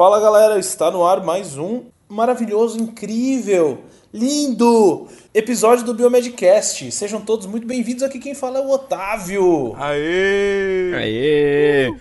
Fala galera, está no ar mais um maravilhoso, incrível, lindo episódio do Biomedcast. Sejam todos muito bem-vindos. Aqui quem fala é o Otávio. Aê! Aê!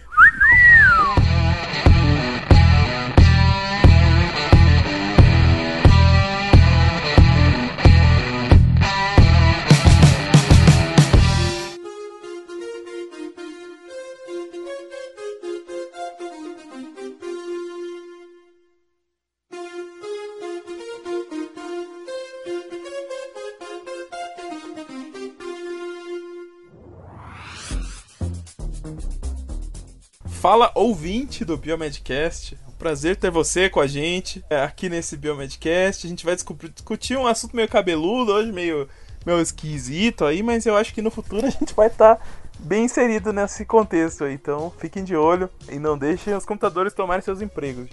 Fala ouvinte do Biomedcast. É um prazer ter você com a gente é, aqui nesse Biomedcast. A gente vai discutir um assunto meio cabeludo, hoje meio, meio esquisito aí, mas eu acho que no futuro a gente vai estar tá bem inserido nesse contexto aí. Então fiquem de olho e não deixem os computadores tomarem seus empregos.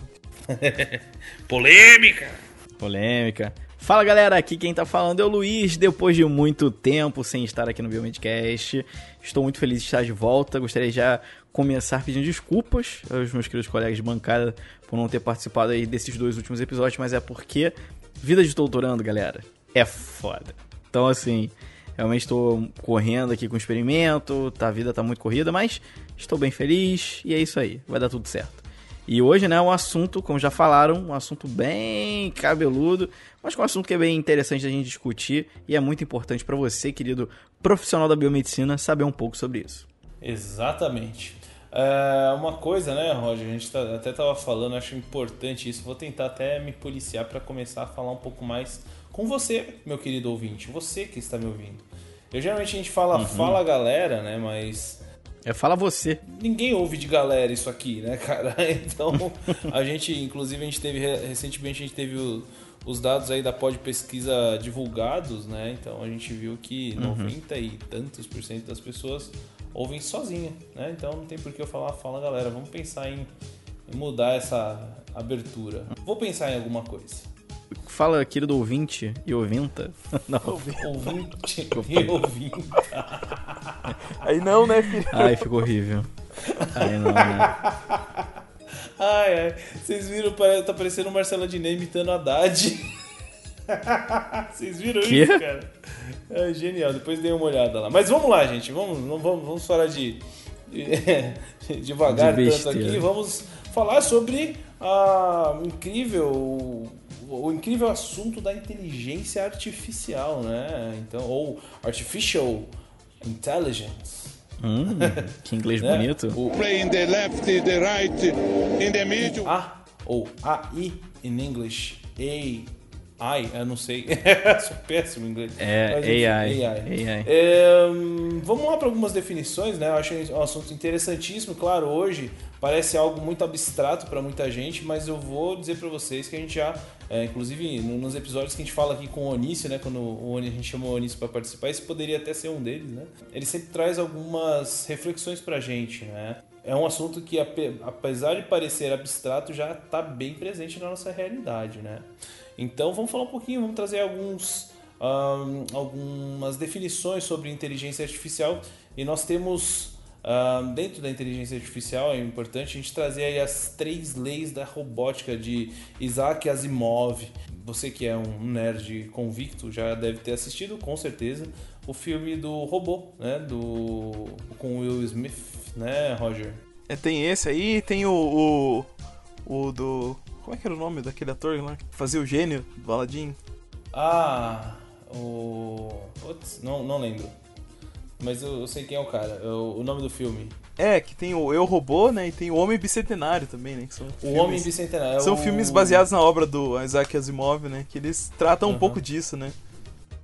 Polêmica! Polêmica. Fala galera, aqui quem tá falando é o Luiz. Depois de muito tempo sem estar aqui no Biomedcast, estou muito feliz de estar de volta. Gostaria já começar pedindo desculpas aos meus queridos colegas de bancada por não ter participado aí desses dois últimos episódios, mas é porque vida de doutorando, galera, é foda. Então, assim, realmente estou correndo aqui com o experimento, tá, a vida tá muito corrida, mas estou bem feliz e é isso aí, vai dar tudo certo. E hoje, né, um assunto, como já falaram, um assunto bem cabeludo, mas com um assunto que é bem interessante da gente discutir e é muito importante para você, querido profissional da biomedicina, saber um pouco sobre isso. Exatamente. É uma coisa, né, Roger? A gente tá, até tava falando, acho importante isso. Vou tentar até me policiar para começar a falar um pouco mais com você, meu querido ouvinte. Você que está me ouvindo. Eu geralmente a gente fala, uhum. fala galera, né? Mas. É, fala você. Ninguém ouve de galera isso aqui, né, cara? Então, a gente, inclusive, a gente teve, recentemente, a gente teve o, os dados aí da Pod Pesquisa divulgados, né? Então, a gente viu que uhum. 90 e tantos por cento das pessoas ouvem sozinha, né? Então não tem por que eu falar, fala galera, vamos pensar em, em mudar essa abertura. Vou pensar em alguma coisa. Fala, querido ouvinte e ouvinta. Não. Ouvinte e ouvinta. Aí não, né, filho? Ai, ficou horrível. Aí não, né? Ai, ai. Vocês viram, tá parecendo o Marcelo Adnet imitando a Haddad. Vocês viram que? isso, cara? É genial, depois dei uma olhada lá. Mas vamos lá, gente. Vamos, não vamos, vamos falar de. de devagar de tanto aqui. Vamos falar sobre a incrível. O incrível assunto da inteligência artificial, né? Então, ou artificial intelligence. Hum, que inglês né? bonito. O... Play the left, the right, in the middle. A ou AI in English. A AI, eu não sei. Sou péssimo em inglês. É, Mas, enfim, AI. AI. AI. É, vamos lá para algumas definições, né? Eu acho um assunto interessantíssimo. Claro, hoje parece algo muito abstrato para muita gente, mas eu vou dizer para vocês que a gente já, é, inclusive nos episódios que a gente fala aqui com o Onício, né? Quando o Onício, a gente chamou o Onício para participar, esse poderia até ser um deles, né? Ele sempre traz algumas reflexões para a gente, né? é um assunto que, apesar de parecer abstrato, já está bem presente na nossa realidade, né? Então vamos falar um pouquinho, vamos trazer alguns, um, algumas definições sobre inteligência artificial e nós temos um, dentro da inteligência artificial é importante a gente trazer aí as três leis da robótica de Isaac Asimov. Você que é um nerd convicto já deve ter assistido com certeza o filme do robô, né? Do com Will Smith, né, Roger? É, tem esse aí, tem o, o, o do como é que era o nome daquele ator lá que fazia o gênio do Aladdin? Ah, o. Putz, não, não lembro. Mas eu, eu sei quem é o cara, é o, o, nome do filme. É, que tem o Eu Robô, né? E tem o Homem Bicentenário também, né? o filmes, Homem Bicentenário. É são o... filmes baseados na obra do Isaac Asimov, né? Que eles tratam uhum. um pouco disso, né?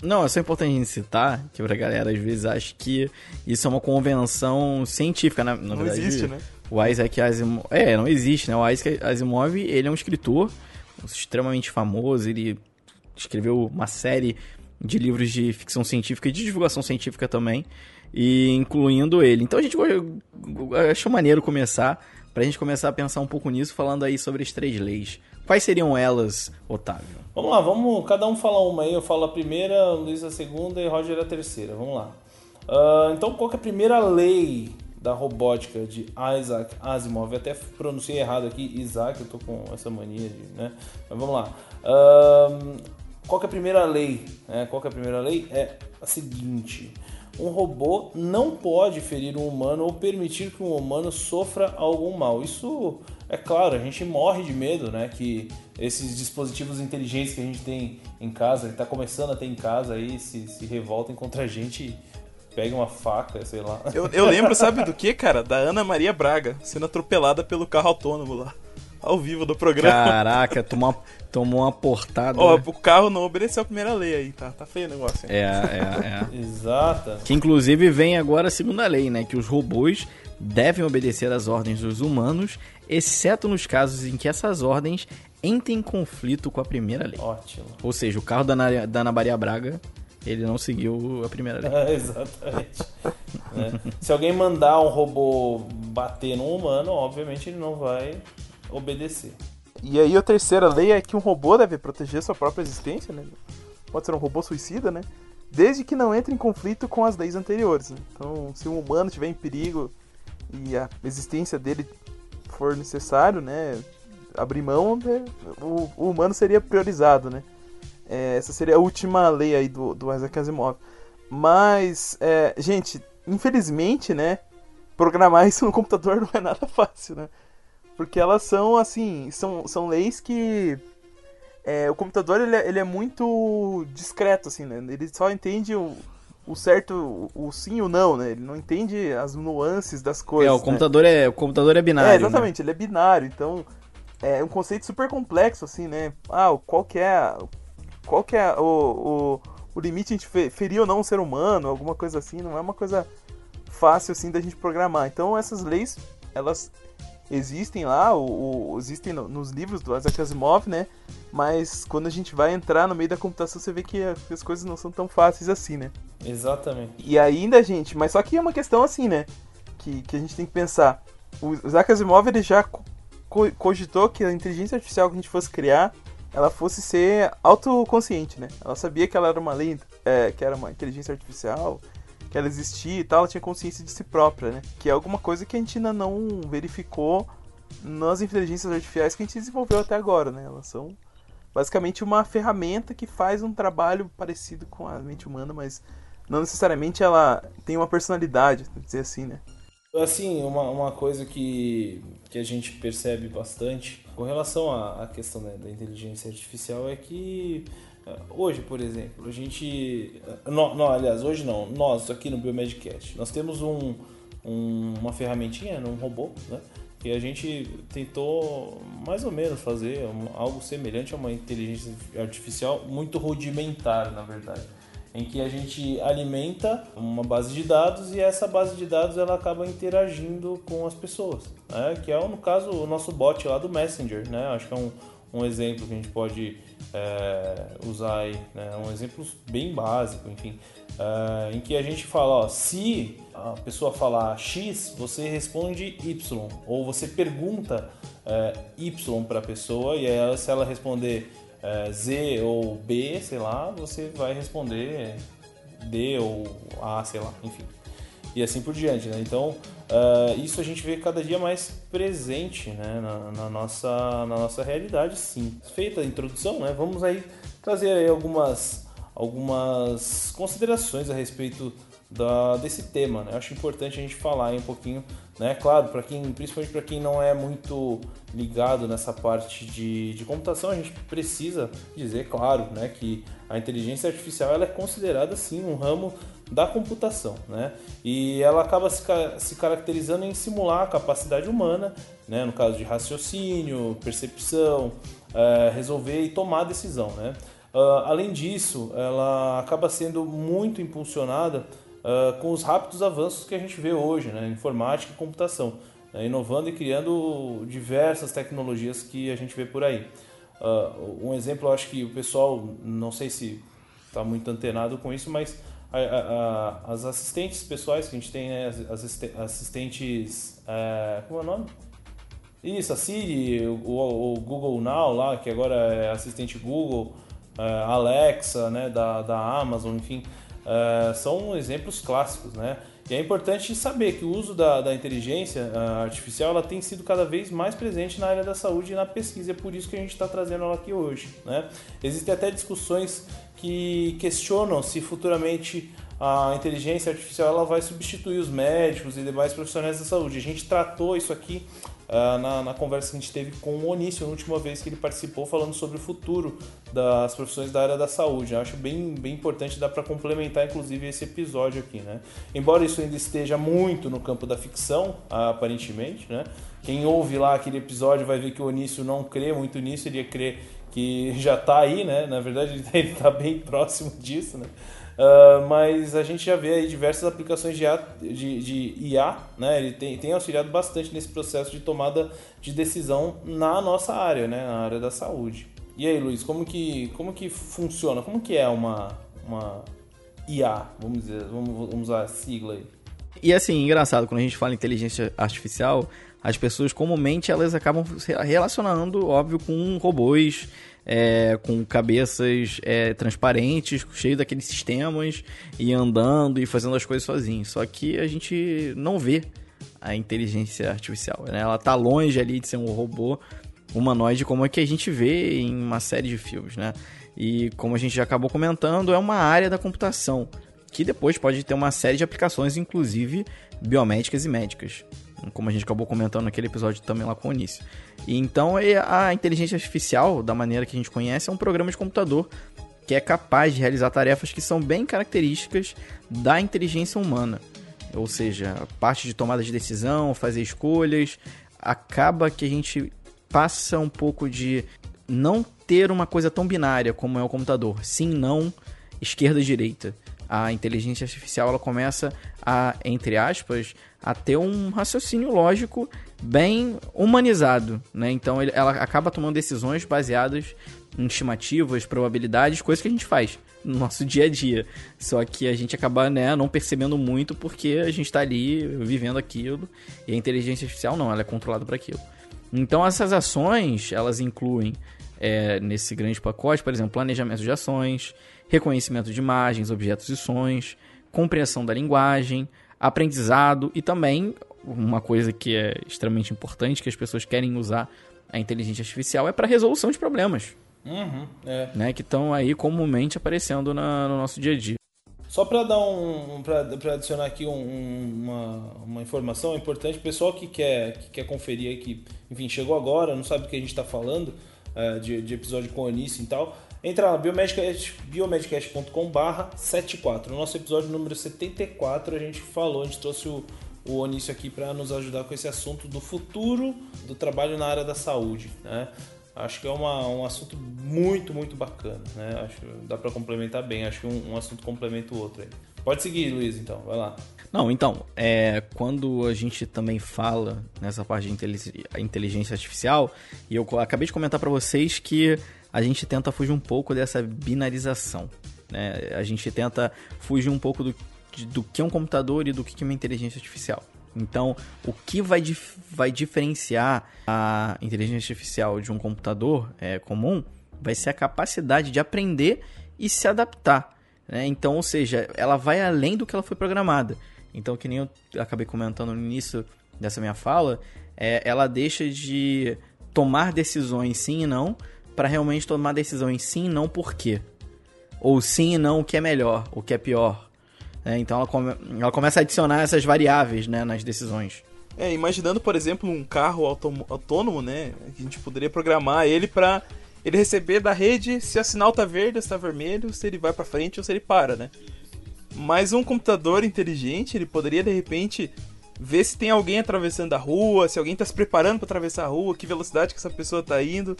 Não, é só importante a gente citar, que pra galera às vezes acha que isso é uma convenção científica, né? Na não verdade, existe, né? O Isaac Asimov. É, não existe, né? O Isaac Asimov, ele é um escritor extremamente famoso, ele escreveu uma série de livros de ficção científica e de divulgação científica também, e incluindo ele. Então a gente achou maneiro começar, pra gente começar a pensar um pouco nisso, falando aí sobre as três leis. Quais seriam elas, Otávio? Vamos lá, vamos cada um falar uma aí. Eu falo a primeira, Luiz a segunda e Roger a terceira. Vamos lá. Uh, então, qual é a primeira lei da robótica de Isaac Asimov. Eu até pronunciei errado aqui, Isaac, eu tô com essa mania de, né? Mas vamos lá. Um, qual é a primeira lei? É, qual é a primeira lei? É a seguinte: um robô não pode ferir um humano ou permitir que um humano sofra algum mal. Isso é claro, a gente morre de medo, né? Que esses dispositivos inteligentes que a gente tem em casa, que está começando a ter em casa aí, se, se revoltem contra a gente peguem uma faca, sei lá. Eu, eu lembro, sabe do que, cara? Da Ana Maria Braga sendo atropelada pelo carro autônomo lá ao vivo do programa. Caraca, tomou, tomou uma portada. Ó, o carro não obedeceu a primeira lei aí, tá? Tá feio o negócio. Hein? É, é, é. Exata. Que inclusive vem agora a segunda lei, né? Que os robôs devem obedecer às ordens dos humanos, exceto nos casos em que essas ordens entrem em conflito com a primeira lei. Ótimo. Ou seja, o carro da Ana, da Ana Maria Braga, ele não seguiu a primeira lei. É, exatamente. é. Se alguém mandar um robô bater num humano, obviamente ele não vai obedecer. E aí a terceira lei é que um robô deve proteger sua própria existência, né? Pode ser um robô suicida, né? Desde que não entre em conflito com as leis anteriores. Né? Então, se um humano estiver em perigo e a existência dele for necessário, né? Abrir mão, né? o, o, humano seria priorizado, né? É, essa seria a última lei aí do, do Isaac Asimov. Mas, é, gente, infelizmente, né? Programar isso no computador não é nada fácil, né? Porque elas são, assim, são, são leis que. É, o computador ele é, ele é, muito discreto, assim, né? Ele só entende o, o certo, o, sim e o não, né? Ele não entende as nuances das coisas. É, o né? computador, é, o computador é binário. É, exatamente, né? ele é binário, então é um conceito super complexo, assim, né? Ah, qual que é, qual que é o, o, o limite de ferir ou não um ser humano, alguma coisa assim, não é uma coisa fácil, assim, da gente programar. Então essas leis, elas existem lá, o, o existem no, nos livros do Isaac Asimov, né? Mas quando a gente vai entrar no meio da computação, você vê que as coisas não são tão fáceis assim, né? Exatamente. E ainda, gente, mas só que é uma questão assim, né? Que, que a gente tem que pensar. O Isaac Asimov ele já co cogitou que a inteligência artificial que a gente fosse criar, ela fosse ser autoconsciente, né? Ela sabia que ela era uma lei, é, que era uma inteligência artificial, que ela existia e tal, ela tinha consciência de si própria, né? Que é alguma coisa que a gente ainda não verificou nas inteligências artificiais que a gente desenvolveu até agora, né? Elas são basicamente uma ferramenta que faz um trabalho parecido com a mente humana, mas não necessariamente ela tem uma personalidade, dizer assim, né? Assim, uma, uma coisa que, que a gente percebe bastante com relação à, à questão né, da inteligência artificial é que Hoje, por exemplo, a gente. Não, não, aliás, hoje não, nós aqui no Biomedcast, nós temos um, um, uma ferramentinha, um robô, né? Que a gente tentou mais ou menos fazer algo semelhante a uma inteligência artificial muito rudimentar, na verdade. Em que a gente alimenta uma base de dados e essa base de dados ela acaba interagindo com as pessoas, né? que é no caso o nosso bot lá do Messenger, né? Acho que é um, um exemplo que a gente pode é, usar aí, né? um exemplo bem básico, enfim, é, em que a gente fala, ó, se a pessoa falar X, você responde Y, ou você pergunta é, Y para a pessoa e ela, se ela responder é, Z ou B, sei lá, você vai responder D ou A, sei lá, enfim e assim por diante. Né? Então, uh, isso a gente vê cada dia mais presente né? na, na, nossa, na nossa realidade, sim. Feita a introdução, né? vamos aí trazer aí algumas, algumas considerações a respeito da, desse tema. Né? Acho importante a gente falar aí um pouquinho, né? Claro, para quem, principalmente para quem não é muito ligado nessa parte de, de computação, a gente precisa dizer, claro, né, que a inteligência artificial ela é considerada sim um ramo da computação, né? E ela acaba se, se caracterizando em simular a capacidade humana, né? No caso de raciocínio, percepção, é, resolver e tomar decisão, né? Uh, além disso, ela acaba sendo muito impulsionada uh, com os rápidos avanços que a gente vê hoje, né? Informática e computação, né? inovando e criando diversas tecnologias que a gente vê por aí. Uh, um exemplo, eu acho que o pessoal, não sei se está muito antenado com isso, mas a, a, as assistentes pessoais que a gente tem, né, as assistentes. É, como é o nome? Isso, a Siri, o, o, Google Now lá, que agora é assistente Google, é, Alexa, né, da, da Amazon, enfim, é, são exemplos clássicos, né? E é importante saber que o uso da, da inteligência artificial ela tem sido cada vez mais presente na área da saúde e na pesquisa. É por isso que a gente está trazendo ela aqui hoje. Né? Existem até discussões que questionam se futuramente a inteligência artificial ela vai substituir os médicos e demais profissionais da saúde. A gente tratou isso aqui uh, na, na, conversa que a gente teve com o Onício, na última vez que ele participou, falando sobre o futuro das profissões da área da saúde. Eu acho bem, bem importante, dá para complementar inclusive esse episódio aqui. Né? Embora isso ainda esteja muito no campo da ficção, aparentemente, né? quem ouve lá aquele episódio vai ver que o Onício não crê muito nisso, ele ia crer que já está aí, né? na verdade ele está bem próximo disso. Né? Uh, mas a gente já vê aí diversas aplicações de IA, de, de IA né? Ele tem, tem auxiliado bastante nesse processo de tomada de decisão na nossa área, né? Na área da saúde. E aí, Luiz, como que, como que funciona? Como que é uma, uma IA? Vamos dizer, vamos, vamos usar a sigla aí. E assim, engraçado, quando a gente fala inteligência artificial, as pessoas comumente elas acabam se relacionando, óbvio, com robôs é, com cabeças é, transparentes, cheio daqueles sistemas, e andando e fazendo as coisas sozinho. Só que a gente não vê a inteligência artificial. Né? Ela está longe ali de ser um robô humanoide como é que a gente vê em uma série de filmes, né? E como a gente já acabou comentando, é uma área da computação que depois pode ter uma série de aplicações, inclusive biomédicas e médicas como a gente acabou comentando naquele episódio também lá com o início. E então a inteligência artificial, da maneira que a gente conhece, é um programa de computador que é capaz de realizar tarefas que são bem características da inteligência humana. Ou seja, a parte de tomada de decisão, fazer escolhas, acaba que a gente passa um pouco de não ter uma coisa tão binária como é o computador, sim, não, esquerda direita. A inteligência artificial ela começa a, entre aspas, a ter um raciocínio lógico bem humanizado, né? Então ele, ela acaba tomando decisões baseadas em estimativas, probabilidades, coisas que a gente faz no nosso dia a dia. Só que a gente acaba né, não percebendo muito porque a gente está ali vivendo aquilo e a inteligência artificial não, ela é controlada para aquilo. Então essas ações elas incluem é, nesse grande pacote, por exemplo, planejamento de ações, reconhecimento de imagens, objetos e sons, compreensão da linguagem, aprendizado e também uma coisa que é extremamente importante que as pessoas querem usar a inteligência artificial é para resolução de problemas. Uhum, é. né, que estão aí comumente aparecendo na, no nosso dia a dia. Só para dar um, para adicionar aqui um, uma, uma informação importante, o pessoal que quer, que quer conferir aí, que enfim chegou agora, não sabe o que a gente está falando é, de, de episódio com o Anice e tal, Entra lá, biomedcast.com barra 74. No nosso episódio número 74, a gente falou, a gente trouxe o, o Onício aqui para nos ajudar com esse assunto do futuro do trabalho na área da saúde. Né? Acho que é uma, um assunto muito, muito bacana. Né? Acho dá para complementar bem. Acho que um, um, assunto complementa o outro aí. Pode seguir, Luiz, então. Vai lá. Não, então, é, quando a gente também fala nessa parte de inteligência artificial, e eu acabei de comentar para vocês que a gente tenta fugir um pouco dessa binarização. Né? A gente tenta fugir um pouco do, do que é um computador e do que é uma inteligência artificial. Então, o que vai, dif vai diferenciar a inteligência artificial de um computador é, comum vai ser a capacidade de aprender e se adaptar. Né? Então, ou seja, ela vai além do que ela foi programada. Então, que nem eu acabei comentando no início dessa minha fala, é, ela deixa de tomar decisões sim e não para realmente tomar decisão em sim e não por quê. Ou sim e não o que é melhor, o que é pior. É, então ela, come, ela começa a adicionar essas variáveis né, nas decisões. É, imaginando, por exemplo, um carro autônomo, né? A gente poderia programar ele para ele receber da rede se o sinal tá verde, se tá vermelho, se ele vai para frente ou se ele para, né? Mas um computador inteligente, ele poderia de repente ver se tem alguém atravessando a rua, se alguém tá se preparando para atravessar a rua, que velocidade que essa pessoa tá indo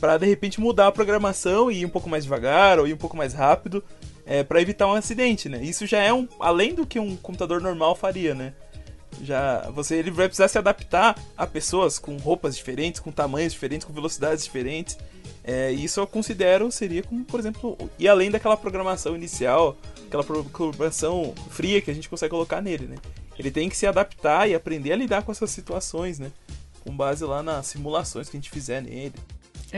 para de repente mudar a programação e ir um pouco mais devagar ou ir um pouco mais rápido é, para evitar um acidente, né? Isso já é um além do que um computador normal faria, né? Já você ele vai precisar se adaptar a pessoas com roupas diferentes, com tamanhos diferentes, com velocidades diferentes. É, isso eu considero seria como, por exemplo, e além daquela programação inicial, aquela programação fria que a gente consegue colocar nele, né? Ele tem que se adaptar e aprender a lidar com essas situações, né? Com base lá nas simulações que a gente fizer nele.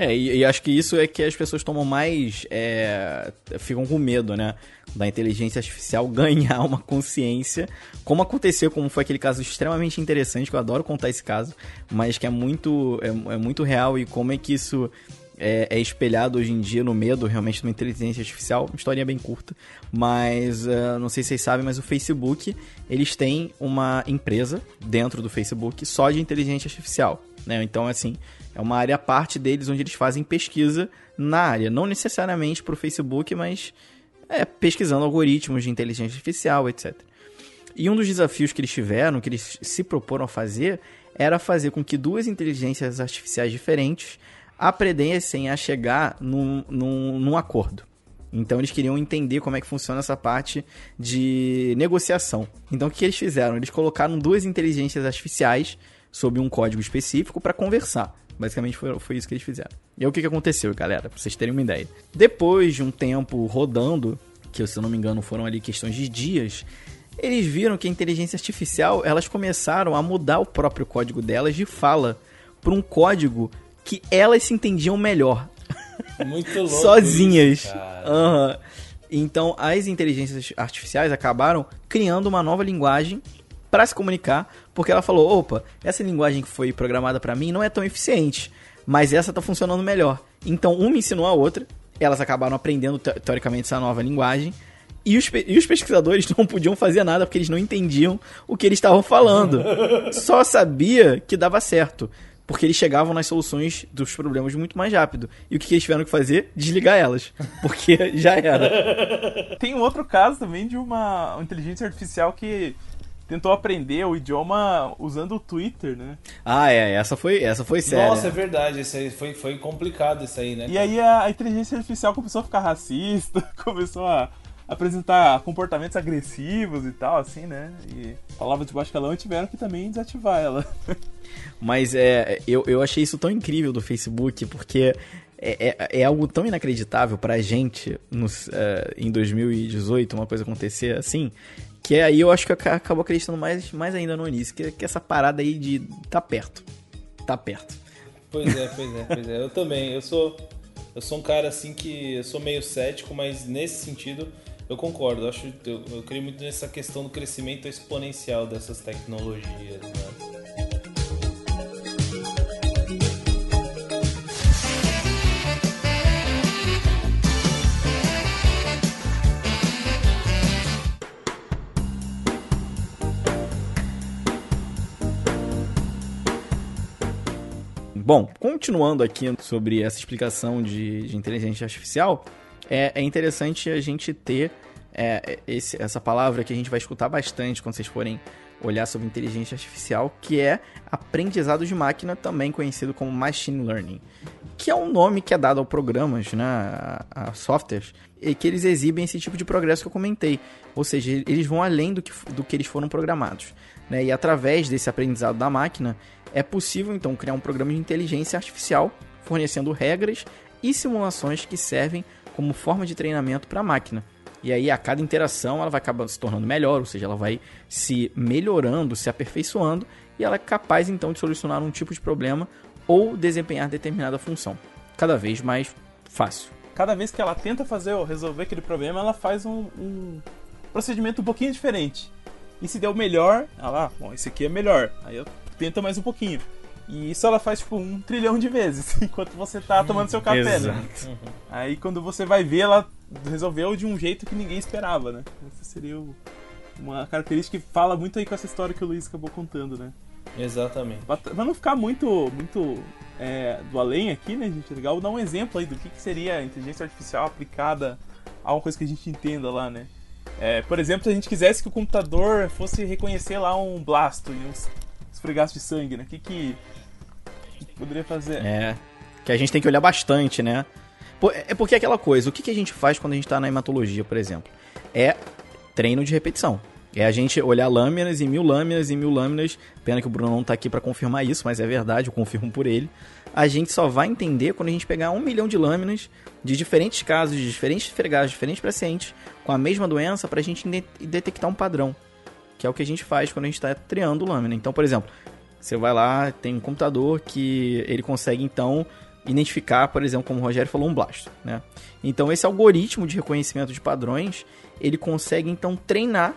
É, e, e, acho que isso é que as pessoas tomam mais. É, ficam com medo, né? Da inteligência artificial ganhar uma consciência. Como aconteceu, como foi aquele caso extremamente interessante, que eu adoro contar esse caso, mas que é muito, é, é muito real e como é que isso é, é, espelhado hoje em dia no medo realmente uma inteligência artificial. Uma historinha bem curta, mas uh, não sei se vocês sabem, mas o Facebook eles têm uma empresa dentro do Facebook só de inteligência artificial. Né? Então, assim, é uma área à parte deles onde eles fazem pesquisa na área. Não necessariamente para o Facebook, mas é, pesquisando algoritmos de inteligência artificial, etc. E um dos desafios que eles tiveram, que eles se proporam a fazer, era fazer com que duas inteligências artificiais diferentes aprendessem a chegar num, num, num acordo. Então eles queriam entender como é que funciona essa parte de negociação. Então o que eles fizeram? Eles colocaram duas inteligências artificiais sob um código específico para conversar. Basicamente foi, foi isso que eles fizeram. E aí o que, que aconteceu, galera? Pra vocês terem uma ideia. Depois de um tempo rodando, que se eu não me engano foram ali questões de dias, eles viram que a inteligência artificial, elas começaram a mudar o próprio código delas de fala para um código que elas se entendiam melhor. Muito louco. Sozinhas. Isso, uhum. Então, as inteligências artificiais acabaram criando uma nova linguagem para se comunicar, porque ela falou: opa, essa linguagem que foi programada para mim não é tão eficiente, mas essa tá funcionando melhor. Então, uma ensinou a outra, elas acabaram aprendendo teoricamente essa nova linguagem. E os, e os pesquisadores não podiam fazer nada porque eles não entendiam o que eles estavam falando. Só sabia que dava certo porque eles chegavam nas soluções dos problemas muito mais rápido. E o que, eles tiveram que fazer? Desligar elas, porque já era. Tem um outro caso também de uma inteligência artificial que tentou aprender o idioma usando o Twitter, né? Ah, é, essa foi, essa foi séria. Nossa, é verdade, isso aí foi, foi complicado isso aí, né? E aí a, a inteligência artificial começou a ficar racista, começou a apresentar comportamentos agressivos e tal, assim, né? E palavras de baixo calão tiveram que também desativar ela. Mas é, eu, eu achei isso tão incrível do Facebook, porque é, é, é algo tão inacreditável pra gente nos, uh, em 2018 uma coisa acontecer assim, que aí eu acho que eu acabo acreditando mais, mais ainda no início, que, que essa parada aí de tá perto. Tá perto. Pois é, pois é, pois é. Eu também, eu sou. Eu sou um cara assim que eu sou meio cético, mas nesse sentido eu concordo, eu, acho, eu, eu creio muito nessa questão do crescimento exponencial dessas tecnologias. Né? Bom, continuando aqui sobre essa explicação de, de inteligência artificial, é, é interessante a gente ter é, esse, essa palavra que a gente vai escutar bastante quando vocês forem olhar sobre inteligência artificial, que é aprendizado de máquina, também conhecido como machine learning, que é um nome que é dado a programas, né, a, a softwares, e que eles exibem esse tipo de progresso que eu comentei, ou seja, eles vão além do que, do que eles foram programados, né, e através desse aprendizado da máquina é possível então criar um programa de inteligência artificial fornecendo regras e simulações que servem como forma de treinamento para a máquina. E aí a cada interação ela vai acabar se tornando melhor, ou seja, ela vai se melhorando, se aperfeiçoando e ela é capaz então de solucionar um tipo de problema ou desempenhar determinada função, cada vez mais fácil. Cada vez que ela tenta fazer ou resolver aquele problema, ela faz um, um procedimento um pouquinho diferente. E se deu melhor, ah, bom, esse aqui é melhor. Aí eu tento mais um pouquinho. E isso ela faz tipo um trilhão de vezes enquanto você tá tomando seu café, né? Exato. né? Aí quando você vai ver, ela resolveu de um jeito que ninguém esperava, né? Essa seria uma característica que fala muito aí com essa história que o Luiz acabou contando, né? Exatamente. Pra não ficar muito, muito é, do além aqui, né, gente? É legal dar um exemplo aí do que, que seria a inteligência artificial aplicada a uma coisa que a gente entenda lá, né? É, por exemplo, se a gente quisesse que o computador fosse reconhecer lá um blasto e uns esfregaços de sangue, né? O que, que poderia fazer. É. Que a gente tem que olhar bastante, né? É porque é aquela coisa, o que, que a gente faz quando a gente está na hematologia, por exemplo? É treino de repetição. É a gente olhar lâminas e mil lâminas e mil lâminas. Pena que o Bruno não está aqui para confirmar isso, mas é verdade, eu confirmo por ele. A gente só vai entender quando a gente pegar um milhão de lâminas de diferentes casos, de diferentes fregados, diferentes pacientes, com a mesma doença, para a gente detectar um padrão. Que é o que a gente faz quando a gente está triando lâmina. Então, por exemplo, você vai lá, tem um computador que ele consegue então identificar, por exemplo, como o Rogério falou, um blasto, né? Então esse algoritmo de reconhecimento de padrões, ele consegue então treinar,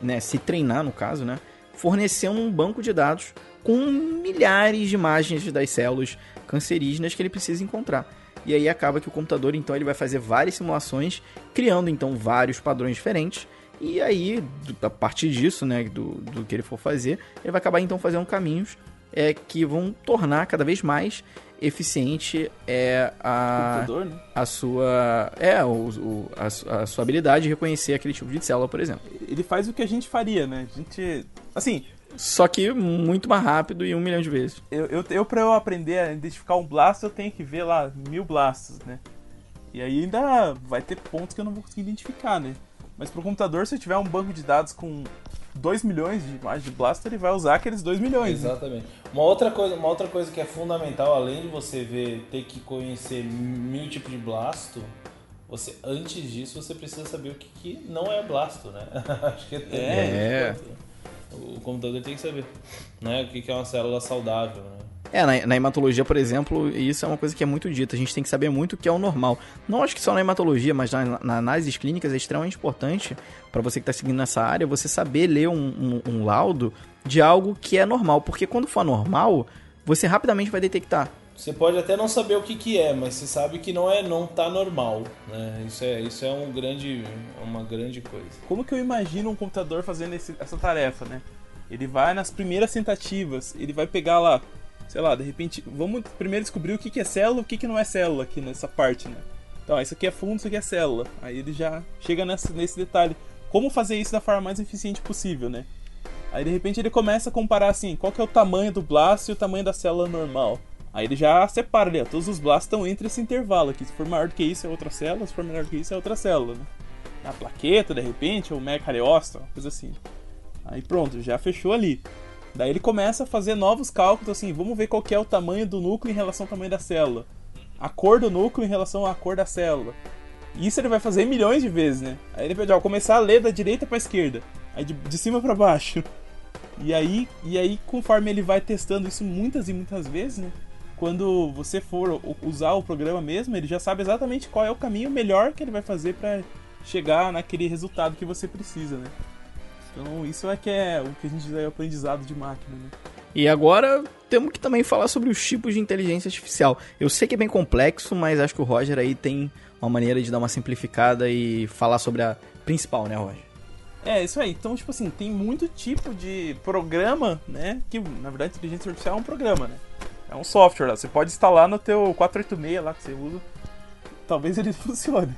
né, se treinar no caso, né, fornecendo um banco de dados com milhares de imagens das células cancerígenas que ele precisa encontrar. E aí acaba que o computador então ele vai fazer várias simulações, criando então vários padrões diferentes. E aí, a partir disso, né, do, do que ele for fazer, ele vai acabar então fazendo caminhos é, que vão tornar cada vez mais eficiente é a, né? a sua é o, o a, a, sua habilidade de reconhecer aquele tipo de célula, por exemplo. Ele faz o que a gente faria, né? A gente assim, só que muito mais rápido e um milhão de vezes. Eu, eu, eu para eu aprender a identificar um blasto, eu tenho que ver lá mil blastos, né? E aí ainda vai ter pontos que eu não vou conseguir identificar, né? Mas pro computador, se eu tiver um banco de dados com 2 milhões de imagens de blaster, ele vai usar aqueles 2 milhões. Né? Exatamente. Né? Uma, outra coisa, uma outra coisa que é fundamental, além de você ver, ter que conhecer mil tipos de blasto, você, antes disso, você precisa saber o que, que não é blasto, né? Acho que é. é. O computador tem que saber, né? O que, é uma célula saudável, né? É, na, na, hematologia, por exemplo, isso é uma coisa que é muito dita. A gente tem que saber muito o que é o normal. Não acho que só na hematologia, mas na, na análises clínicas é extremamente importante para você que está seguindo nessa área, você saber ler um, um, um laudo de algo que é normal. Porque quando for normal, você rapidamente vai detectar. Você pode até não saber o que, que é, mas você sabe que não é não tá normal, né? Isso é, isso é um grande, uma grande coisa. Como que eu imagino um computador fazendo esse, essa tarefa, né? Ele vai nas primeiras tentativas, ele vai pegar lá sei lá, de repente, vamos primeiro descobrir o que, que é célula o que, que não é célula aqui nessa parte, né? Então, isso aqui é fundo, isso aqui é célula. Aí ele já chega nessa, nesse detalhe. Como fazer isso da forma mais eficiente possível, né? Aí de repente ele começa a comparar assim, qual que é o tamanho do blasto e o tamanho da célula normal. Aí ele já separa ali, ó, todos os blastos estão entre esse intervalo aqui. Se for maior do que isso é outra célula, se for menor do que isso é outra célula, né? A plaqueta, de repente, ou uma coisa assim. Aí pronto, já fechou ali. Daí ele começa a fazer novos cálculos, assim, vamos ver qual é o tamanho do núcleo em relação ao tamanho da célula. A cor do núcleo em relação à cor da célula. Isso ele vai fazer milhões de vezes, né? Aí ele vai começar a ler da direita para esquerda, aí de, de cima para baixo. E aí, e aí, conforme ele vai testando isso muitas e muitas vezes, né? Quando você for usar o programa mesmo, ele já sabe exatamente qual é o caminho melhor que ele vai fazer para chegar naquele resultado que você precisa, né? Então isso é que é o que a gente diz aí, o aprendizado de máquina, né? E agora temos que também falar sobre os tipos de inteligência artificial. Eu sei que é bem complexo, mas acho que o Roger aí tem uma maneira de dar uma simplificada e falar sobre a principal, né, Roger? É, isso aí. Então, tipo assim, tem muito tipo de programa, né? Que, na verdade, inteligência artificial é um programa, né? É um software. Você pode instalar no teu 486 lá que você usa. Talvez ele funcione,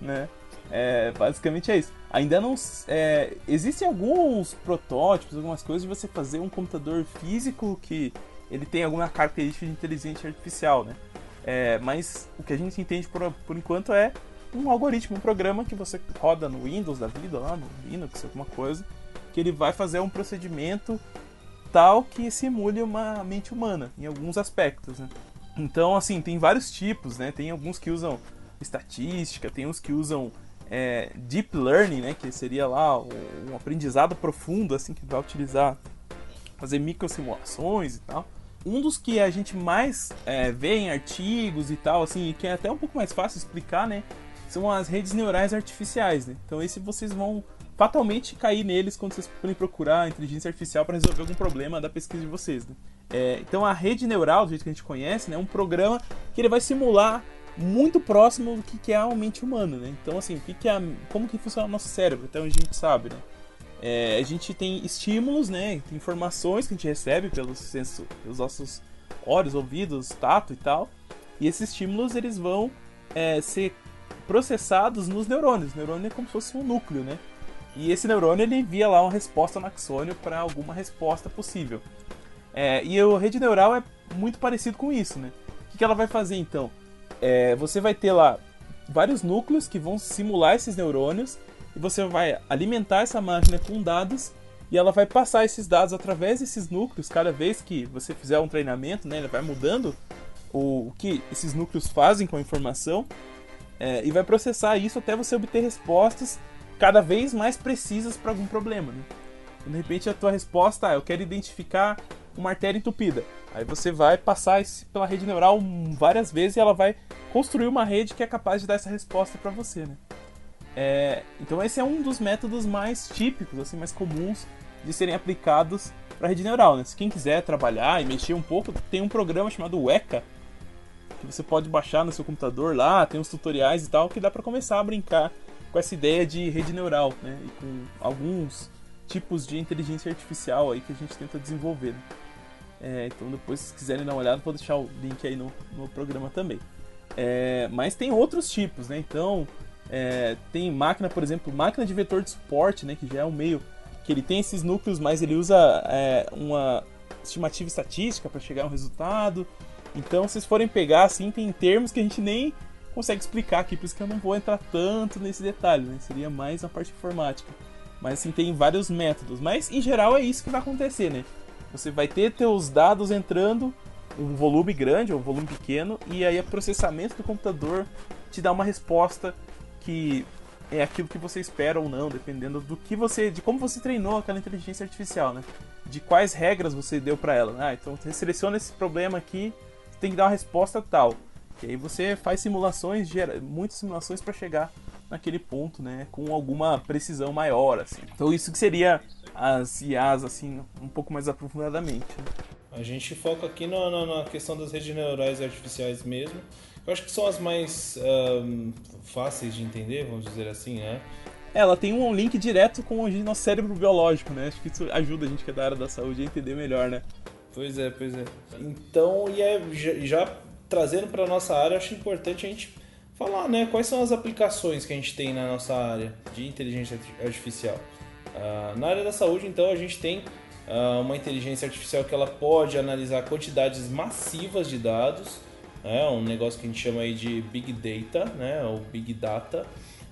né? É, basicamente é isso. Ainda não. É, existem alguns protótipos, algumas coisas de você fazer um computador físico que ele tem alguma característica de inteligência artificial, né? É, mas o que a gente entende por, por enquanto é um algoritmo, um programa que você roda no Windows da vida, lá no Linux, alguma coisa, que ele vai fazer um procedimento tal que simule uma mente humana em alguns aspectos, né? Então, assim, tem vários tipos, né? Tem alguns que usam estatística, tem uns que usam é, deep learning, né, que seria lá um aprendizado profundo, assim, que vai utilizar fazer microsimulações e tal. Um dos que a gente mais é, vê em artigos e tal, assim, que é até um pouco mais fácil explicar, né, são as redes neurais artificiais, né. Então esse vocês vão fatalmente cair neles quando vocês forem procurar inteligência artificial para resolver algum problema da pesquisa de vocês, né. É, então a rede neural, do jeito que a gente conhece, né, é um programa que ele vai simular muito próximo do que é a mente humana, né? Então, assim, o que, é como que funciona o nosso cérebro? Onde a gente sabe, né? É, a gente tem estímulos, né? Tem informações que a gente recebe pelos, senso, pelos nossos olhos, ouvidos, tato e tal. E esses estímulos, eles vão é, ser processados nos neurônios. O neurônio é como se fosse um núcleo, né? E esse neurônio, ele envia lá uma resposta no axônio para alguma resposta possível. É, e a rede neural é muito parecido com isso, né? O que, que ela vai fazer, então? é, você vai ter lá vários núcleos que vão simular esses neurônios e você vai alimentar essa máquina com dados e ela vai passar esses dados através desses núcleos cada vez que você fizer um treinamento, né? Ele vai mudando o, o que esses núcleos fazem com a informação é, e vai processar isso até você obter respostas cada vez mais precisas para algum problema. Né? de repente a tua resposta, ah, eu quero identificar uma artéria entupida. Aí você vai passar isso pela rede neural várias vezes e ela vai construir uma rede que é capaz de dar essa resposta para você, né? É, então esse é um dos métodos mais típicos, assim, mais comuns de serem aplicados para rede neural. Né? Se quem quiser trabalhar e mexer um pouco, tem um programa chamado Weka que você pode baixar no seu computador lá, tem uns tutoriais e tal que dá para começar a brincar com essa ideia de rede neural, né? E com alguns tipos de inteligência artificial aí que a gente tenta desenvolver. Né? É, então depois se quiserem dar uma olhada, vou deixar o link aí no, no programa também. É, mas tem outros tipos, né? Então é, tem máquina, por exemplo, máquina de vetor de suporte, né? Que já é um meio que ele tem esses núcleos, mas ele usa é, uma estimativa estatística para chegar a um resultado. Então, se vocês forem pegar, assim, tem termos que a gente nem consegue explicar aqui, por isso que eu não vou entrar tanto nesse detalhe, né? Seria mais na parte informática. Mas assim, tem vários métodos. Mas em geral é isso que vai acontecer, né? Você vai ter teus dados entrando, um volume grande ou um volume pequeno, e aí o processamento do computador te dá uma resposta que é aquilo que você espera ou não, dependendo do que você, de como você treinou aquela inteligência artificial, né? De quais regras você deu para ela. Ah, então você seleciona esse problema aqui, tem que dar uma resposta tal. E aí você faz simulações, gera muitas simulações para chegar naquele ponto, né, com alguma precisão maior, assim. Então isso que seria as IAs, assim, um pouco mais aprofundadamente. Né? A gente foca aqui na, na, na, questão das redes neurais artificiais mesmo. Eu acho que são as mais um, fáceis de entender, vamos dizer assim, né? É, ela tem um link direto com o nosso cérebro biológico, né? Acho que isso ajuda a gente que é da área da saúde a entender melhor, né? Pois é, pois é. Então, e é, já, já trazendo para nossa área, acho importante a gente falar, né, quais são as aplicações que a gente tem na nossa área de inteligência artificial. Uh, na área da saúde, então, a gente tem uh, uma inteligência artificial que ela pode analisar quantidades massivas de dados, né, um negócio que a gente chama aí de Big Data, né, ou Big Data,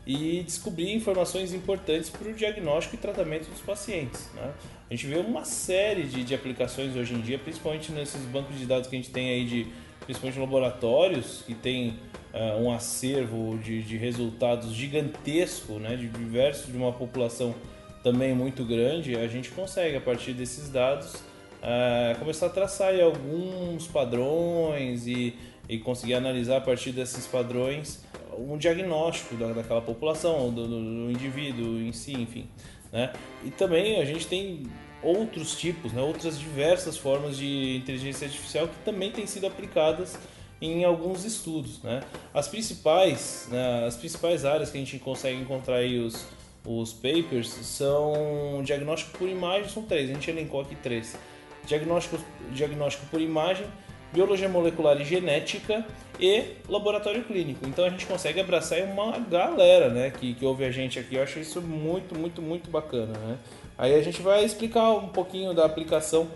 e descobrir informações importantes para o diagnóstico e tratamento dos pacientes. Né? A gente vê uma série de, de aplicações hoje em dia, principalmente nesses bancos de dados que a gente tem aí de principalmente laboratórios, que tem uh, um acervo de, de resultados gigantesco, né, de diversos, de uma população também muito grande, a gente consegue, a partir desses dados, uh, começar a traçar alguns padrões e, e conseguir analisar a partir desses padrões um diagnóstico da, daquela população, do, do, do indivíduo em si, enfim. Né? E também a gente tem outros tipos, né, outras diversas formas de inteligência artificial que também têm sido aplicadas em alguns estudos. Né? As, principais, né, as principais áreas que a gente consegue encontrar aí os, os papers são diagnóstico por imagem, são três, a gente elencou aqui três. Diagnóstico, diagnóstico por imagem, biologia molecular e genética e laboratório clínico. Então a gente consegue abraçar uma galera né, que, que ouve a gente aqui. Eu acho isso muito, muito, muito bacana. Né? Aí a gente vai explicar um pouquinho da aplicação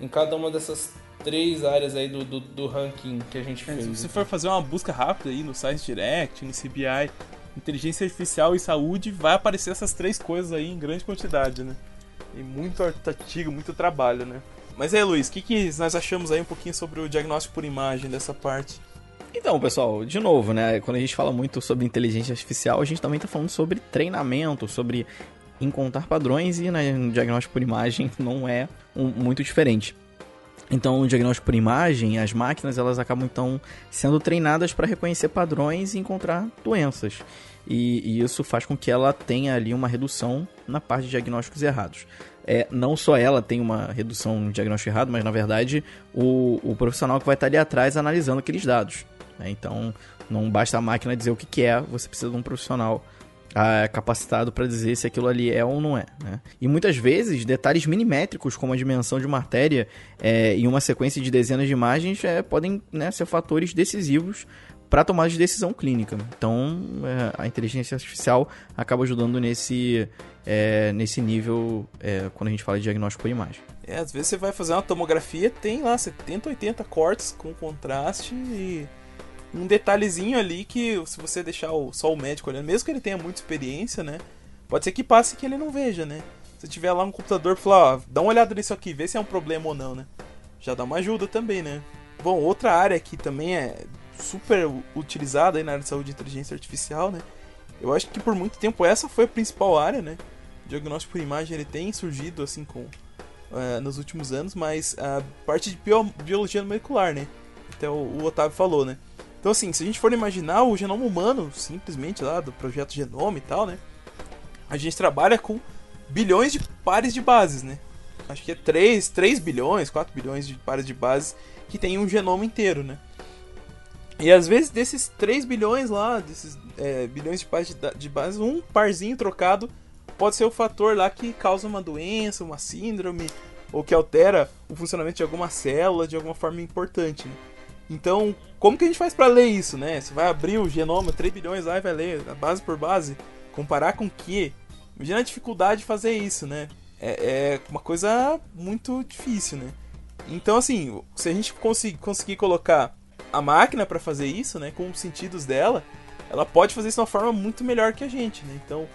em cada uma dessas três áreas aí do, do, do ranking que a gente é, fez. Se você for fazer uma busca rápida aí no Science Direct, no CBI, inteligência artificial e saúde, vai aparecer essas três coisas aí em grande quantidade, né? E muito artigo, muito trabalho, né? Mas aí, Luiz, o que, que nós achamos aí um pouquinho sobre o diagnóstico por imagem dessa parte? Então, pessoal, de novo, né? Quando a gente fala muito sobre inteligência artificial, a gente também está falando sobre treinamento, sobre encontrar padrões e né, no diagnóstico por imagem não é um, muito diferente. Então, o diagnóstico por imagem, as máquinas elas acabam então sendo treinadas para reconhecer padrões e encontrar doenças. E, e, isso faz com que ela tenha ali uma redução na parte de diagnósticos errados. É, não só ela tem uma redução no diagnóstico errado, mas na verdade o, o profissional que vai estar ali atrás analisando aqueles dados. Né? Então, não basta a máquina dizer o que, que é, você precisa de um profissional ah, capacitado para dizer se aquilo ali é ou não é. Né? E muitas vezes, detalhes milimétricos, como a dimensão de uma é, em uma sequência de dezenas de imagens, é, podem né, ser fatores decisivos para tomada de decisão clínica. Então, é, a inteligência artificial acaba ajudando nesse, é, nesse nível é, quando a gente fala de diagnóstico por imagem. É, às vezes você vai fazer uma tomografia, tem lá 70, 80 cortes com contraste e um detalhezinho ali que se você deixar o, só o médico olhando, mesmo que ele tenha muita experiência, né? Pode ser que passe que ele não veja, né? Se tiver lá um computador falar, ó, dá uma olhada nisso aqui, vê se é um problema ou não, né? Já dá uma ajuda também, né? Bom, outra área que também é super utilizada aí na área de saúde e inteligência artificial, né? Eu acho que por muito tempo essa foi a principal área, né? O diagnóstico por imagem ele tem surgido assim com uh, nos últimos anos, mas a parte de bio biologia molecular, né? Até o, o, Otávio falou, né? Então, assim, se a gente for imaginar o genoma humano, simplesmente lá do projeto Genoma e tal, né? A gente trabalha com bilhões de pares de bases, né? Acho que é 3, 3 bilhões, 4 bilhões de pares de bases que tem um genoma inteiro, né? E às vezes desses 3 bilhões lá, desses é, bilhões de pares de, de bases, um parzinho trocado pode ser o fator lá que causa uma doença, uma síndrome, ou que altera o funcionamento de alguma célula de alguma forma importante. Né? Então, como que a gente faz para ler isso, né? Você vai abrir o genoma, 3 bilhões lá e vai ler base por base, comparar com o que? Imagina a dificuldade de fazer isso, né? É, é uma coisa muito difícil, né? Então, assim, se a gente conseguir, conseguir colocar a máquina para fazer isso, né, com os sentidos dela, ela pode fazer isso de uma forma muito melhor que a gente, né? Então,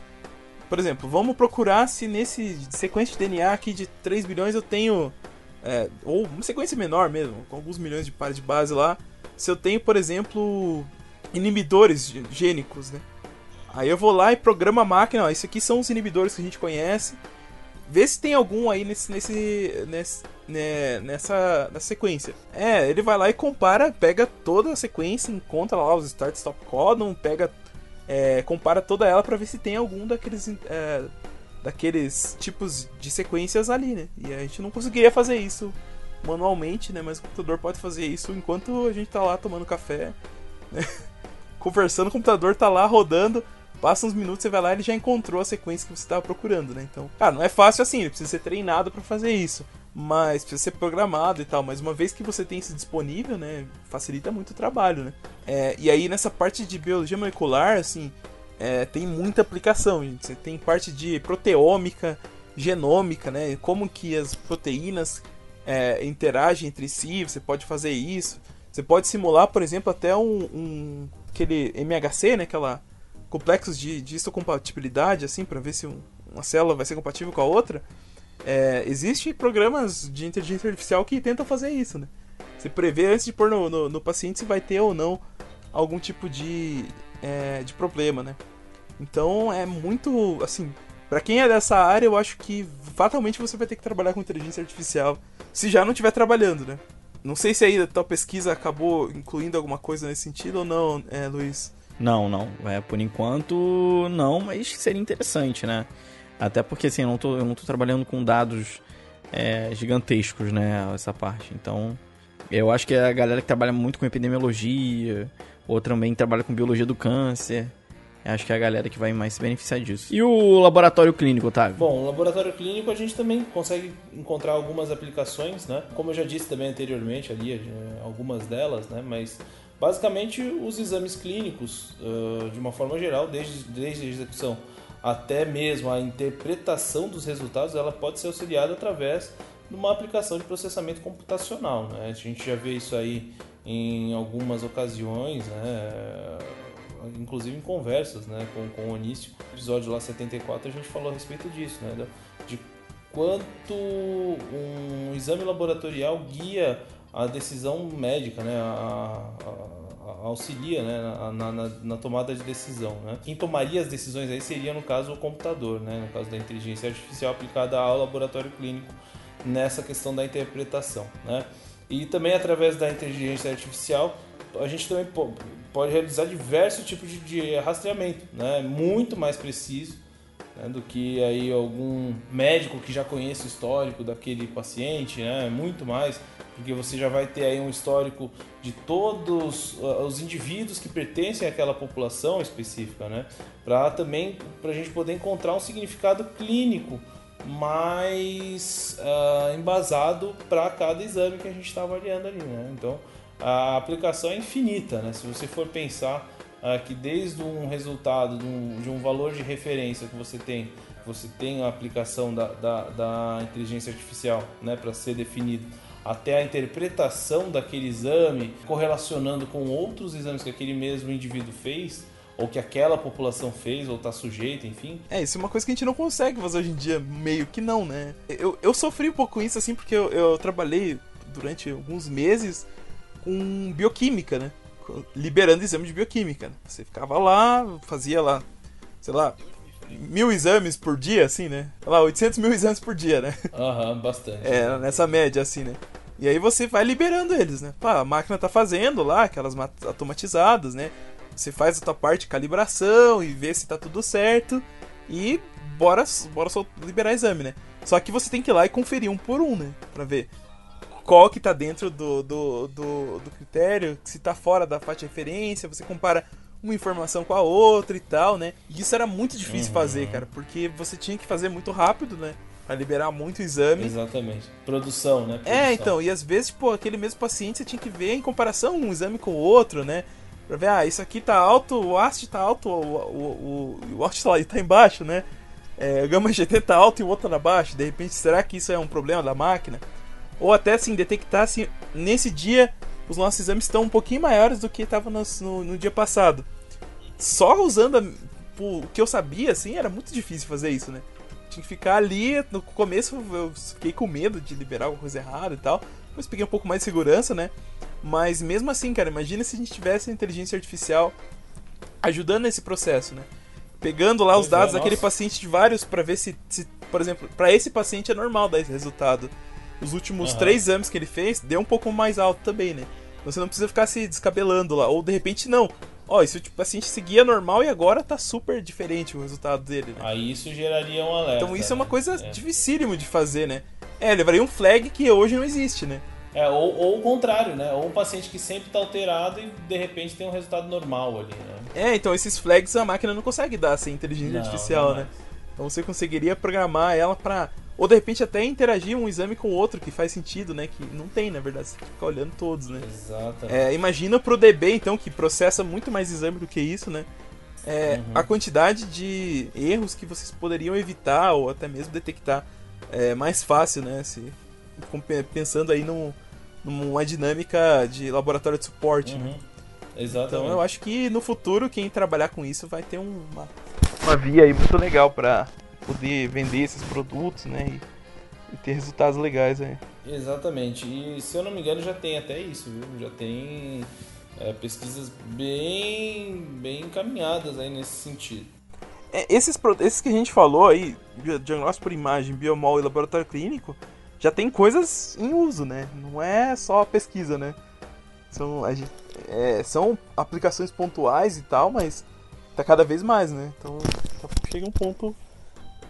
por exemplo, vamos procurar se nesse sequência de DNA aqui de 3 bilhões eu tenho. É, ou uma sequência menor mesmo, com alguns milhões de pares de base lá. Se eu tenho, por exemplo, inibidores gênicos, né? Aí eu vou lá e programa a máquina, ó, esses aqui são os inibidores que a gente conhece. Vê se tem algum aí nesse, nesse, nesse né, nessa, nessa sequência. É, ele vai lá e compara, pega toda a sequência, encontra lá os start stop codon, pega é, compara toda ela para ver se tem algum daqueles é, daqueles tipos de sequências ali, né? E a gente não conseguiria fazer isso manualmente, né? Mas o computador pode fazer isso enquanto a gente tá lá tomando café, né? conversando, o computador tá lá rodando. Passa uns minutos, você vai lá e ele já encontrou a sequência que você estava procurando, né? Então, cara, não é fácil assim, ele precisa ser treinado para fazer isso mas precisa ser programado e tal. Mas uma vez que você tem isso disponível, né, facilita muito o trabalho, né? É, e aí nessa parte de biologia molecular, assim, é, tem muita aplicação. Gente. Você tem parte de proteômica, genômica, né? Como que as proteínas é, interagem entre si. Você pode fazer isso. Você pode simular, por exemplo, até um, um aquele MHC, né? Aquela complexos de, de histocompatibilidade, assim, para ver se um, uma célula vai ser compatível com a outra. É, Existem programas de inteligência artificial que tentam fazer isso, né? Você prevê antes de pôr no, no, no paciente se vai ter ou não algum tipo de, é, de problema, né? Então é muito, assim, para quem é dessa área, eu acho que fatalmente você vai ter que trabalhar com inteligência artificial, se já não estiver trabalhando, né? Não sei se aí a tua pesquisa acabou incluindo alguma coisa nesse sentido ou não, é, Luiz. Não, não. É, por enquanto, não, mas seria interessante, né? Até porque assim, eu não tô, eu não tô trabalhando com dados é, gigantescos, né? Essa parte. Então, eu acho que a galera que trabalha muito com epidemiologia, ou também trabalha com biologia do câncer, acho que é a galera que vai mais se beneficiar disso. E o laboratório clínico, Otávio? Bom, o laboratório clínico a gente também consegue encontrar algumas aplicações, né? Como eu já disse também anteriormente ali, é, algumas delas, né? Mas basicamente os exames clínicos, de uma forma geral, desde, desde a execução até mesmo a interpretação dos resultados, ela pode ser auxiliada através de uma aplicação de processamento computacional. Né? A gente já vê isso aí em algumas ocasiões, né? Inclusive em conversas né? com, com o Onício. No episódio lá 74 a gente falou a respeito disso, né? de quanto um exame laboratorial guia a decisão médica, né? a, a auxilia né, na, na, na, tomada de decisão. Né? Quem tomaria as decisões aí seria, no caso, o computador, né? no caso da inteligência artificial aplicada ao laboratório clínico nessa questão da interpretação. Né? E também através da inteligência artificial a gente também pode realizar diversos tipos de, de rastreamento, né? muito mais preciso né? do que aí algum médico que já conhece o histórico daquele paciente, né? muito mais porque você já vai ter aí um histórico de todos uh, os indivíduos que pertencem àquela população específica, né? Para também para a gente poder encontrar um significado clínico mais uh, embasado para cada exame que a gente está avaliando ali, né? Então a aplicação é infinita, né? Se você for pensar uh, que desde um resultado de um, de um, valor de referência que você tem, você tem a aplicação da, da, da inteligência artificial, né, para ser definido até a interpretação daquele exame, correlacionando com outros exames que aquele mesmo indivíduo fez, ou que aquela população fez, ou está sujeita, enfim. É, isso é uma coisa que a gente não consegue fazer hoje em dia, meio que não, né? Eu, eu sofri um pouco com isso, assim, porque eu, eu trabalhei durante alguns meses com bioquímica, né? Liberando exame de bioquímica. Né? Você ficava lá, fazia lá, sei lá, mil exames por dia, assim, né? Olha lá, 800 mil exames por dia, né? Aham, uhum, bastante. É, nessa média, assim, né? E aí você vai liberando eles, né? Pá, a máquina tá fazendo lá, aquelas automatizadas, né? Você faz a tua parte de calibração e vê se tá tudo certo. E bora, bora só liberar exame, né? Só que você tem que ir lá e conferir um por um, né? Pra ver qual que tá dentro do, do, do, do critério, se tá fora da faixa de referência, você compara uma informação com a outra e tal, né? E isso era muito difícil uhum. fazer, cara, porque você tinha que fazer muito rápido, né? Pra liberar muito exame. Exatamente. Produção, né? Produção. É, então, e às vezes, pô, aquele mesmo paciente você tinha que ver em comparação um exame com o outro, né? Pra ver, ah, isso aqui tá alto, o AST tá alto, o, o, o, o tá, tá embaixo, né? É, o gama GT tá alto e o outro tá baixo. De repente, será que isso é um problema da máquina? Ou até assim, detectar se nesse dia os nossos exames estão um pouquinho maiores do que estavam no, no, no, dia passado. Só usando a, o que eu sabia, assim, era muito difícil fazer isso, né? Tinha que ficar ali. No começo eu fiquei com medo de liberar alguma coisa errada e tal. Depois peguei um pouco mais de segurança, né? Mas mesmo assim, cara, imagina se a gente tivesse a inteligência artificial ajudando nesse processo, né? Pegando lá pois os dados é, daquele paciente de vários para ver se, se, por exemplo, para esse paciente é normal dar esse resultado. Os últimos uhum. três exames que ele fez deu um pouco mais alto também, né? Então você não precisa ficar se descabelando lá. Ou de repente não. Ó, isso tipo, assim, seguia normal e agora tá super diferente o resultado dele, né? Aí isso geraria um alerta. Então isso é uma né? coisa é. dificílimo de fazer, né? É, levaria um flag que hoje não existe, né? É, ou, ou o contrário, né? Ou um paciente que sempre tá alterado e de repente tem um resultado normal ali, né? É, então esses flags a máquina não consegue dar sem inteligência não, artificial, não né? Então você conseguiria programar ela para ou de repente até interagir um exame com o outro que faz sentido, né? Que não tem, na verdade, você tem que ficar olhando todos, né? Exatamente. É, imagina pro DB, então, que processa muito mais exame do que isso, né? É, uhum. A quantidade de erros que vocês poderiam evitar ou até mesmo detectar é mais fácil, né? Se, pensando aí num, numa dinâmica de laboratório de suporte, né? uhum. né? Exatamente. Então eu acho que no futuro quem trabalhar com isso vai ter uma, uma via aí muito legal para poder vender esses produtos, né? E, e, ter resultados legais aí. Exatamente. E se eu não me engano já tem até isso, viu? Já tem é, pesquisas bem, bem encaminhadas aí nesse sentido. É, esses, esses que a gente falou aí, diagnóstico por imagem, biomol e laboratório clínico, já tem coisas em uso, né? Não é só pesquisa, né? São, é, são aplicações pontuais e tal, mas tá cada vez mais, né? Então chega um ponto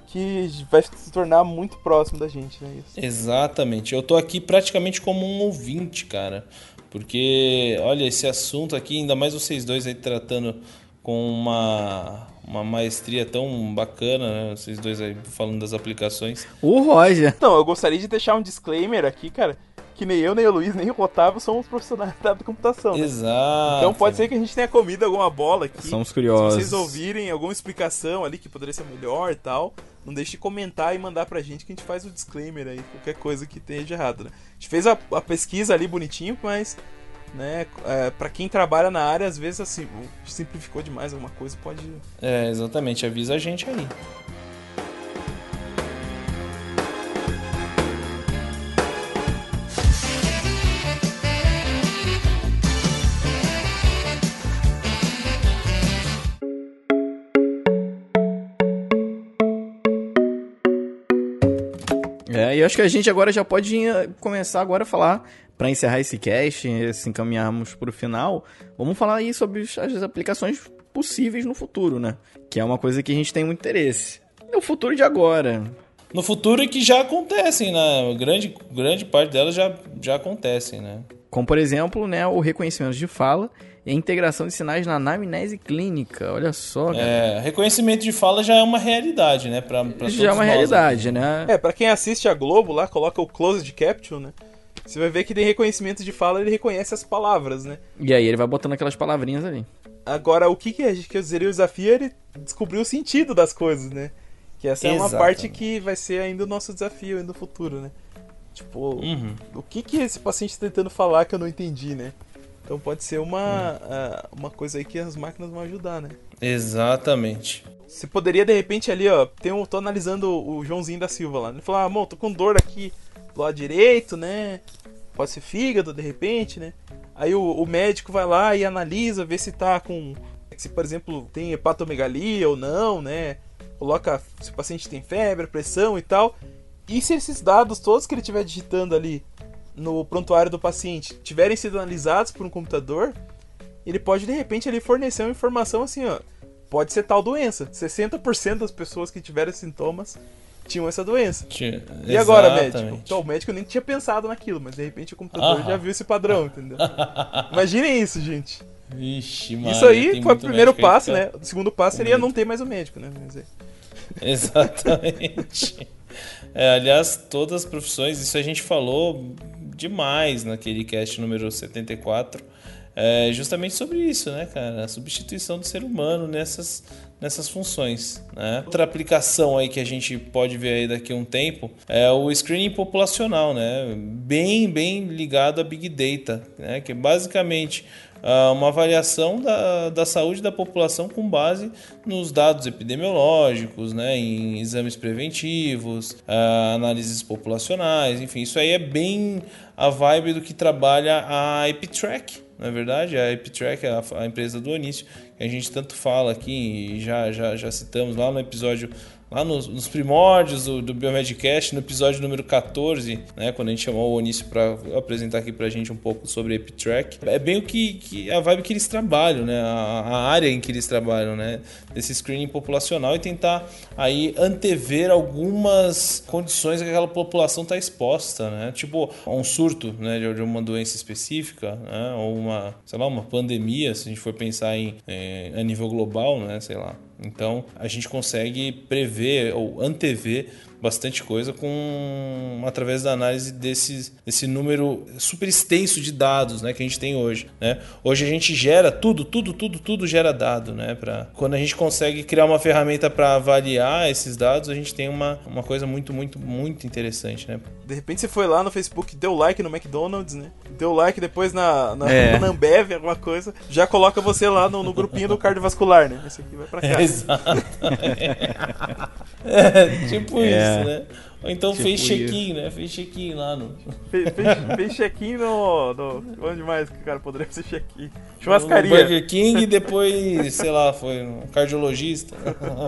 que vai se tornar muito próximo da gente, né? Isso. Exatamente. Eu tô aqui praticamente como um ouvinte, cara. Porque, olha, esse assunto aqui, ainda mais vocês dois aí tratando com uma, uma maestria tão bacana, né? Vocês dois aí falando das aplicações. O Roger. Não, eu gostaria de deixar um disclaimer aqui, cara que nem eu, nem o Luiz, nem o Otávio somos profissionais da computação. Né? Exato. Então pode ser que a gente tenha comido alguma bola aqui. Somos curiosos. Se vocês ouvirem alguma explicação ali que poderia ser melhor e tal, não deixe de comentar e mandar pra gente que a gente faz o disclaimer aí, qualquer coisa que tenha de errado, né? A gente fez a, a pesquisa ali bonitinho, mas né, é, para quem trabalha na área, às vezes assim, simplificou demais alguma coisa, pode. É, exatamente, avisa a gente aí. e acho que a gente agora já pode começar agora a falar, para encerrar esse cast, se encaminharmos para o final, vamos falar aí sobre as aplicações possíveis no futuro, né? Que é uma coisa que a gente tem muito interesse. É o futuro de agora. No futuro e que já acontecem, né? Grande, grande parte delas já, já acontecem, né? Como, por exemplo, né, o reconhecimento de fala e a integração de sinais na anamnese clínica. Olha só, cara. É, reconhecimento de fala já é uma realidade, né? Pra, pra já é uma realidade, aqui. né? É, pra quem assiste a Globo lá, coloca o closed caption, né? Você vai ver que tem reconhecimento de fala, ele reconhece as palavras, né? E aí ele vai botando aquelas palavrinhas ali. Agora, o que, que, que eu dizeria o desafio é ele descobrir o sentido das coisas, né? Que essa Exatamente. é uma parte que vai ser ainda o nosso desafio no futuro, né? Tipo, uhum. o que que esse paciente está tentando falar que eu não entendi, né? Então pode ser uma, uh, uma coisa aí que as máquinas vão ajudar, né? Exatamente. Você poderia, de repente, ali, ó, tem um, tô analisando o Joãozinho da Silva lá. Ele falou, ah, amor, tô com dor aqui lado direito, né? Pode ser fígado, de repente, né? Aí o, o médico vai lá e analisa, vê se tá com. Se, por exemplo, tem hepatomegalia ou não, né? coloca se o paciente tem febre, pressão e tal. E se esses dados todos que ele estiver digitando ali no prontuário do paciente tiverem sido analisados por um computador, ele pode de repente ali fornecer uma informação assim, ó, pode ser tal doença. 60% das pessoas que tiveram sintomas tinham essa doença. Tinha- E agora, Exatamente. médico? Então, o médico nem tinha pensado naquilo, mas de repente o computador já viu esse padrão, entendeu? Imaginem isso, gente. Vixe, mano. isso aí foi o primeiro passo, né? O segundo passo seria não ter mais o médico, né? É- Exatamente. É, aliás, todas as profissões, isso a gente falou demais naquele cast número 74, é, justamente sobre isso, né, cara? A substituição do ser humano nessas, nessas funções. Né? Outra aplicação aí que a gente pode ver aí daqui a um tempo é o screening populacional, né? Bem, bem ligado a Big Data, né? Que é basicamente uma avaliação da, da saúde da população com base nos dados epidemiológicos, né, em exames preventivos, ah, análises populacionais, enfim, isso aí é bem a vibe do que trabalha a EpiTrack, na verdade, a EpiTrack é a, a empresa do Onício, que a gente tanto fala aqui e já, já, já citamos lá no episódio lá nos, nos primórdios do, do Biomedcast, no episódio número 14, né, quando a gente chamou o Onício para apresentar aqui pra gente um pouco sobre EpiTrack. É bem o que, que a vibe que eles trabalham, né, a, a área em que eles trabalham, né, desse screening populacional e tentar aí antever algumas condições que aquela população está exposta, né, tipo a um surto, né, de, de uma doença específica, né, ou uma, sei lá, uma pandemia, se a gente for pensar em, eh, a nível global, né, sei lá. Então a gente consegue prever ou antever bastante coisa com através da análise desse, desse número super extenso de dados né, que a gente tem hoje. Né? Hoje a gente gera tudo, tudo, tudo, tudo gera dado. Né, pra, quando a gente consegue criar uma ferramenta para avaliar esses dados, a gente tem uma, uma coisa muito, muito, muito interessante. Né? De repente você foi lá no Facebook, deu like no McDonald's, né? Deu like depois na, na, É. na Ambev, alguma coisa. Já coloca você lá no, no grupinho do cardiovascular, né? Esse aqui vai pra cá. Exato. é, tipo É. isso, né? Ou então Tipo fez check-in, né? Fez check-in lá no. Fez, fez, fez check-in no, no. Onde mais que o cara poderia fazer check-in? No Churrascaria. Burger King e depois, sei lá, foi um cardiologista.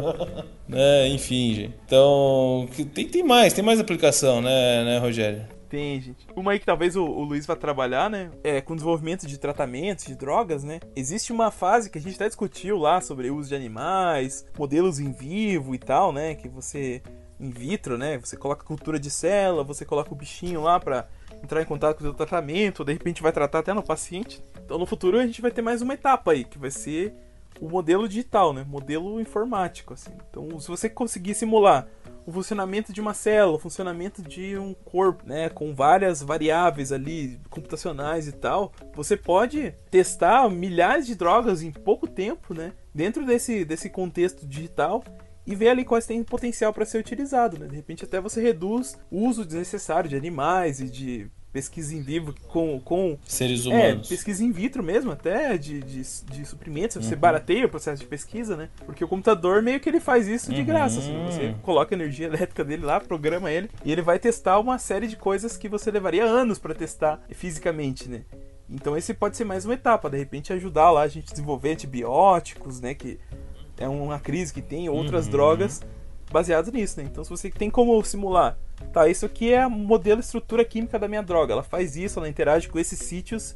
né? Enfim, gente. Então, tem, tem mais, tem mais aplicação, né, né, Rogério? Tem, gente. Uma aí que talvez o, o Luiz vá trabalhar, né? É com desenvolvimento de tratamentos, de drogas, né? Existe uma fase que a gente até discutiu lá sobre o uso de animais, modelos em vivo e tal, né? Que você. In vitro, né? Você coloca cultura de célula, você coloca o bichinho lá pra entrar em contato com o seu tratamento, de repente vai tratar até no paciente. Então no futuro a gente vai ter mais uma etapa aí, que vai ser o modelo digital, né? Modelo informático, assim. Então, se você conseguir simular o funcionamento de uma célula, o funcionamento de um corpo, né, com várias variáveis ali computacionais e tal, você pode testar milhares de drogas em pouco tempo, né, dentro desse, desse contexto digital e ver ali quais têm potencial para ser utilizado, né? De repente até você reduz o uso desnecessário de animais e de pesquisa em vivo com, com Seres é, humanos. pesquisa in vitro mesmo, até de, de, de suprimentos. Você barateia o processo de pesquisa, né? Porque o computador meio que ele faz isso de graça. Assim, você coloca a energia elétrica dele lá, programa ele, e ele vai testar uma série de coisas que você levaria anos para testar fisicamente, né? Então esse pode ser mais uma etapa, de repente ajudar lá a gente a desenvolver antibióticos, né? Que é uma crise que tem, outras drogas baseadas nisso, né? Então se você tem como simular, tá, isso aqui é a modelo estrutura química da minha droga, ela faz isso, ela interage com esses sítios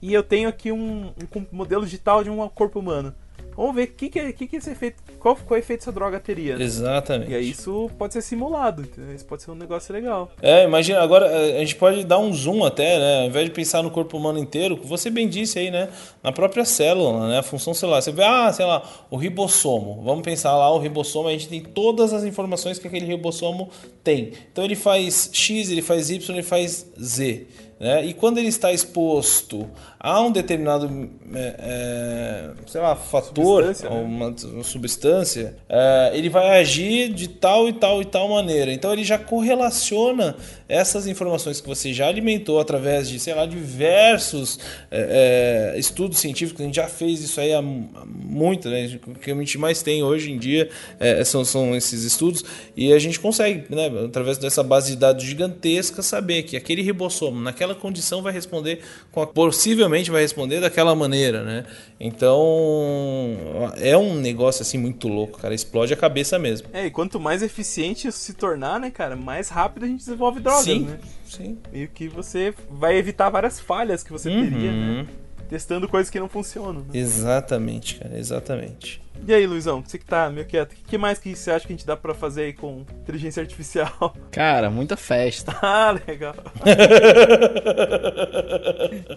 e eu tenho aqui um, um modelo digital de um corpo humano. Vamos ver que que, é- que, que esse efeito, qual, qual efeito essa droga teria. né? Exatamente. E aí isso pode ser simulado, entendeu? Isso pode ser um negócio legal. É, imagina, agora eh, a gente pode dar um zoom até, né? Ao invés de pensar no corpo humano inteiro, você bem disse aí, né? Na própria célula, né? A função celular. Você vê, ah, sei lá, o ribossomo. Vamos pensar lá, o ribossomo, a gente tem todas as informações que aquele ribossomo tem. Então ele faz X, ele faz Y, ele faz Z. Né? E quando ele está exposto a um determinado, é, é, sei lá, fator, Substância, né? ou uma, uma substância, é, ele vai agir de tal e tal e tal maneira. Então ele já correlaciona essas informações que você já alimentou através de, sei lá, diversos é, é, estudos científicos. A gente já fez isso aí há, há muito, né? O que a gente mais tem hoje em dia é, são, são esses estudos e a gente consegue, né, através dessa base de dados gigantesca, saber que aquele ribossomo naquela naquela condição vai responder, com a, possivelmente vai responder daquela maneira, né? Então é um negócio assim muito louco, cara. Explode a cabeça mesmo. É, e quanto mais eficiente isso se tornar, né, cara, mais rápido a gente desenvolve drogas, sim, né? Sim. E que você vai evitar várias falhas que você Uhum. teria, né? Testando coisas que não funcionam. Né? Exatamente, cara, exatamente. E aí, Luizão, você que tá meio quieto, o que mais que você acha que a gente dá pra fazer aí com inteligência artificial? Cara, muita festa. ah, legal.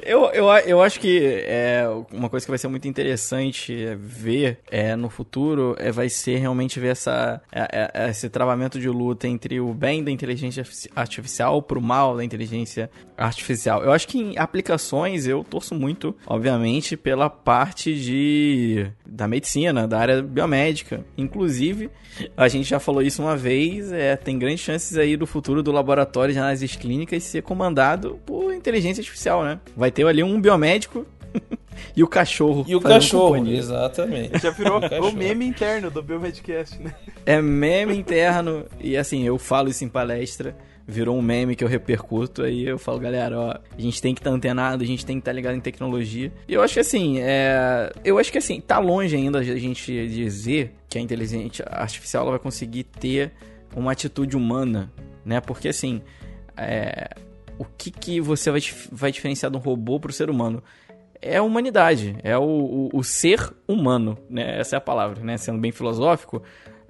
Eu, eu, eu acho que é, uma coisa que vai ser muito interessante ver é, no futuro é, vai ser realmente ver essa, é, é, esse travamento de luta entre o bem da inteligência artifici- artificial pro mal da inteligência artificial. Eu acho que em aplicações eu torço muito, obviamente, pela parte de da medicina, da área biomédica. Inclusive, a gente já falou isso uma vez, é, tem grandes chances aí do futuro do laboratório de análises clínicas ser comandado por inteligência artificial, né? Vai ter ali um biomédico e o cachorro. E o cachorro, companhia. exatamente. Já virou O o meme interno do Biomedcast, né? É meme interno e assim, eu falo isso em palestra. Virou um meme que eu repercuto, aí eu falo, galera, ó, a gente tem que estar antenado, a gente tem que estar ligado em tecnologia. E eu acho que assim, é... eu acho que assim, tá longe ainda a gente dizer que a inteligência artificial ela vai conseguir ter uma atitude humana, né? Porque assim, é... o que que você vai, vai diferenciar de um robô pro ser humano? é a humanidade, é o, o, o ser humano, né? Essa é a palavra, né? Sendo bem filosófico,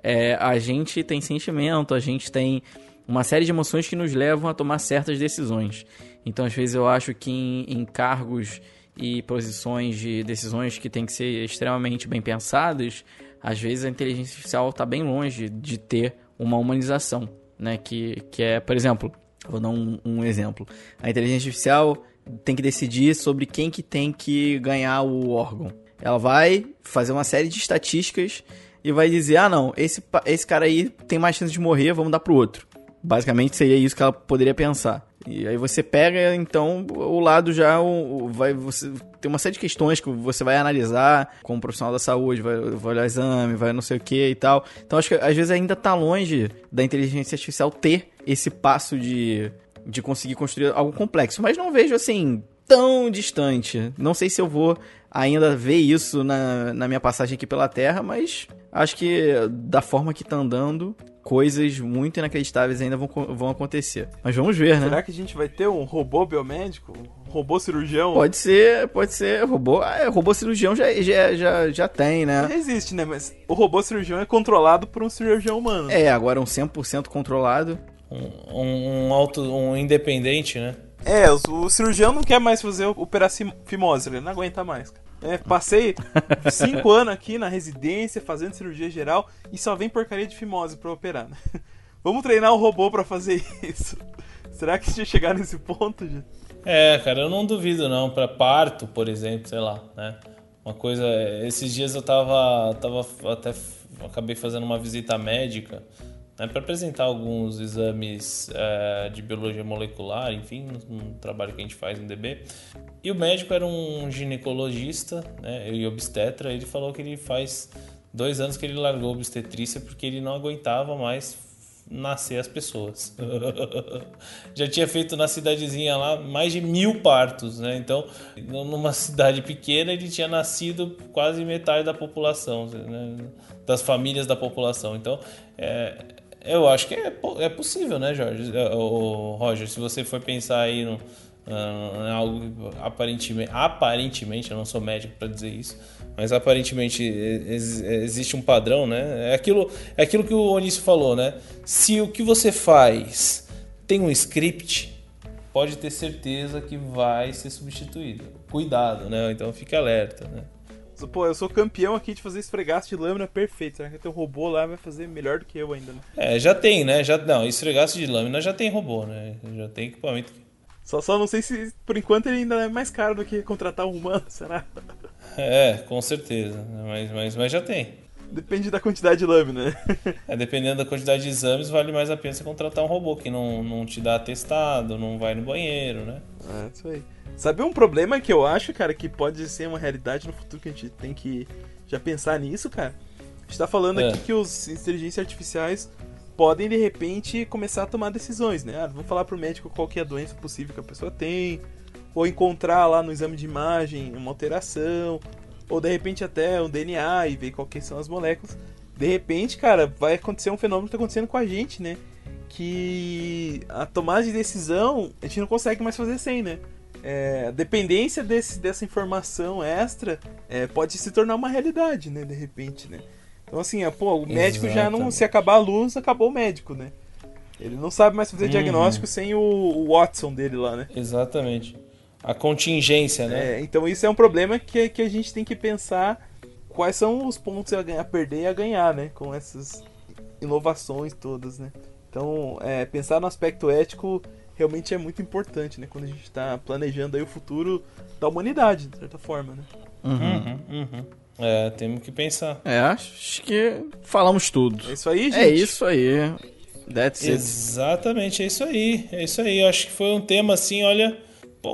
é, a gente tem sentimento, a gente tem uma série de emoções que nos levam a tomar certas decisões. Então, às vezes, eu acho que em, em cargos e posições de decisões que têm que ser extremamente bem pensadas, às vezes a inteligência artificial está bem longe de ter uma humanização, né? Que, que é, por exemplo, vou dar um, um exemplo. A inteligência artificial tem que decidir sobre quem que tem que ganhar o órgão. Ela vai fazer uma série de estatísticas e vai dizer, ah não, esse, esse cara aí tem mais chance de morrer, vamos dar pro outro. Basicamente seria isso que ela poderia pensar. E aí você pega, então, o lado já, o, o- vai, você, tem uma série de questões que você vai analisar como profissional da saúde, vai, vai olhar exame, vai não sei o que e tal. Então acho que às vezes ainda tá longe da inteligência artificial ter esse passo de, de conseguir construir algo complexo. Mas não vejo assim tão distante. Não sei se eu vou ainda ver isso na, na minha passagem aqui pela Terra, mas acho que da forma que tá andando, coisas muito inacreditáveis ainda vão, vão acontecer. Mas vamos ver, né? Será que a gente vai ter um robô biomédico? Um robô cirurgião? Pode ser, pode ser robô. Ah, é, robô cirurgião já, já, já, já tem, né? Já existe, né? Mas o robô cirurgião é controlado por um cirurgião humano. É, agora um 100% controlado. Um, um, um auto, um independente, né? É, o, o cirurgião não quer mais fazer operar fimose, ele não aguenta mais. cara. É, passei cinco anos aqui na residência fazendo cirurgia geral e só vem porcaria de fimose pra operar. né? Vamos treinar o robô pra fazer isso. Será que a gente chegar nesse ponto, gente? É, cara, eu não duvido não, Pra parto, por exemplo, sei lá, né? Uma coisa, esses dias eu tava, tava até acabei fazendo uma visita médica, né, para apresentar alguns exames é, de biologia molecular, enfim, um trabalho que a gente faz no DB. E o médico era um ginecologista, né, e obstetra, ele falou que ele faz dois anos que ele largou obstetrícia porque ele não aguentava mais nascer as pessoas. Já tinha feito na cidadezinha lá mais de mil partos, né? Então, numa cidade pequena, ele tinha nascido quase metade da população, né? das famílias da população. Então, é, eu acho que é, é possível, né, Jorge? É, o Roger, se você for pensar aí no, em algo aparentemente, aparentemente, eu não sou médico para dizer isso, mas aparentemente ex- existe um padrão, né? É aquilo, é aquilo que o Onísio falou, né? Se o que você faz tem um script, pode ter certeza que vai ser substituído. Cuidado, né? Então fique alerta, né? Pô, eu sou campeão aqui de fazer esfregaço de lâmina perfeito. Será que tem um robô lá vai fazer melhor do que eu ainda, né? É, já tem, né? Já, não, esfregaço de lâmina já tem robô, né? Já tem equipamento. Só, só não sei se, por enquanto, ele ainda é mais caro do que contratar um humano, será? É, com certeza. Mas, mas, mas já tem. Depende da quantidade de lâmina, né? É, dependendo da quantidade de exames, vale mais a pena você contratar um robô que não, não te dá atestado, não vai no banheiro, né? É, isso aí. Sabe um problema que eu acho, cara, que pode ser uma realidade no futuro que a gente tem que já pensar nisso, cara? A gente tá falando É. aqui que os inteligências artificiais podem de repente começar a tomar decisões, né? Ah, vou falar pro médico qual que é a doença possível que a pessoa tem, ou encontrar lá no exame de imagem uma alteração, ou de repente até um DNA e ver qual que são as moléculas. De repente, cara, vai acontecer um fenômeno que tá acontecendo com a gente, né? Que a tomada de decisão a gente não consegue mais fazer sem, né? É, a dependência desse, dessa informação extra é, pode se tornar uma realidade, né? De repente, né? Então, assim, é, pô, o médico já não. Se acabar a luz, acabou o médico, né? Ele não sabe mais fazer uhum. diagnóstico sem o, o, Watson dele lá, né? Exatamente. A contingência, né? É, então isso é um problema que, que a gente tem que pensar quais são os pontos a, ganhar, a perder e a ganhar, né? Com essas inovações todas, né? Então, é, pensar no aspecto ético realmente é muito importante, né? Quando a gente está planejando aí o futuro da humanidade, de certa forma, né? Uhum, uhum, uhum. É, temos que pensar. É, acho que falamos tudo. É isso aí, gente? É isso aí. That's it. Exatamente, é isso aí. É isso aí. Eu acho que foi um tema assim, olha,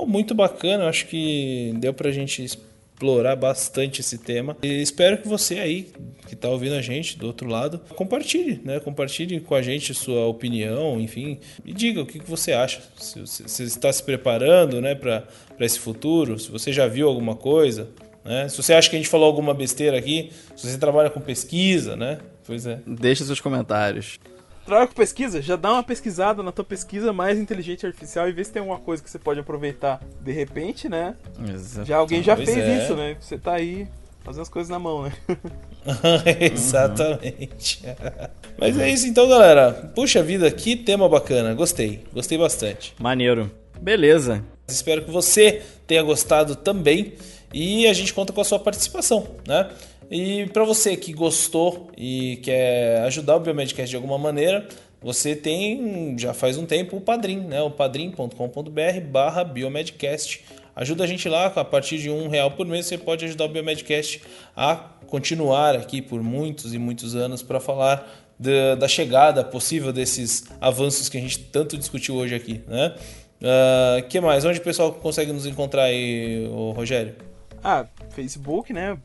muito bacana. Acho que deu pra gente explorar bastante esse tema. E espero que você aí, que está ouvindo a gente do outro lado, compartilhe, né? Compartilhe com a gente sua opinião, enfim, e diga o que, que você acha. Se você está se preparando, né, para esse futuro, se você já viu alguma coisa, né? Se você acha que a gente falou alguma besteira aqui, se você trabalha com pesquisa, né? Pois é. Deixa seus comentários. Trabalha com pesquisa? Já dá uma pesquisada na tua pesquisa mais inteligente artificial e vê se tem alguma coisa que você pode aproveitar de repente, né? Exato. Já alguém já pois fez é. isso, né? Você tá aí fazendo as coisas na mão, né? Exatamente. Mas é isso então, galera. Puxa vida, que tema bacana. Gostei. Gostei bastante. Maneiro. Beleza. Espero que você tenha gostado também e a gente conta com a sua participação, né? E para você que gostou e quer ajudar o Biomedcast de alguma maneira, você tem já faz um tempo o Padrim, né? O padrim.com.br barra Biomedcast. Ajuda a gente lá, a partir de um real por mês você pode ajudar o Biomedcast a continuar aqui por muitos e muitos anos para falar da, da, chegada possível desses avanços que a gente tanto discutiu hoje aqui, né? Uh, que mais? Onde o pessoal consegue nos encontrar aí, Rogério? Ah, Facebook, né?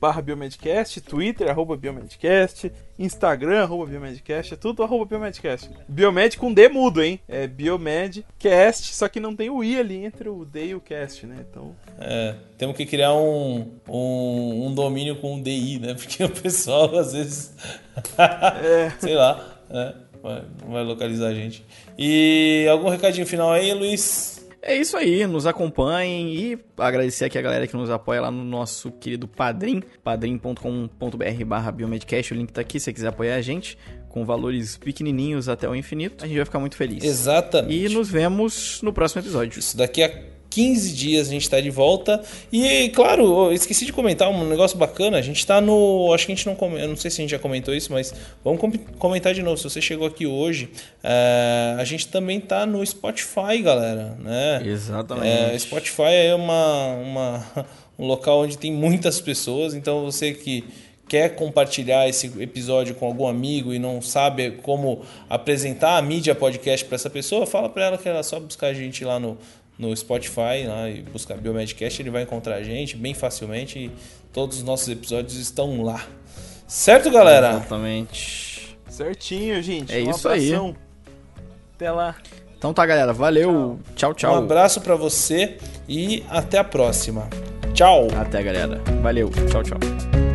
Barra Biomedcast, Twitter, arroba Biomedcast, Instagram, arroba Biomedcast, é tudo arroba Biomedcast. Biomed com D mudo, hein? É Biomedcast, só que não tem o I ali entre o D e o cast, né? Então. É, temos que criar um, um, um domínio com um DI, né? Porque o pessoal às vezes. é. Sei lá, né? vai, vai localizar a gente. E algum recadinho final aí, Luiz? É isso aí, nos acompanhem e agradecer aqui a galera que nos apoia lá no nosso querido Padrim, padrim.com.br barra biomedcast, o link tá aqui se você quiser apoiar a gente, com valores pequenininhos até o infinito, a gente vai ficar muito feliz. Exatamente. E nos vemos no próximo episódio. Isso daqui a 15 dias a gente está de volta. E, claro, esqueci de comentar um negócio bacana. A gente está no. Acho que a gente não. Eu não sei se a gente já comentou isso, mas vamos comentar de novo. Se você chegou aqui hoje, é, a gente também está no Spotify, galera. Né? Exatamente. É, Spotify é uma, uma, um local onde tem muitas pessoas. Então, você que quer compartilhar esse episódio com algum amigo e não sabe como apresentar a mídia podcast para essa pessoa, fala para ela que ela só buscar a gente lá no, no Spotify lá, e buscar Biomedcast, ele vai encontrar a gente bem facilmente e todos os nossos episódios estão lá. Certo, galera? Exatamente. Certinho, gente. É um isso abração. aí. Até lá. Então tá, galera. Valeu. Tchau, tchau. Um abraço para você e até a próxima. Tchau. Até, galera. Valeu. Tchau, tchau.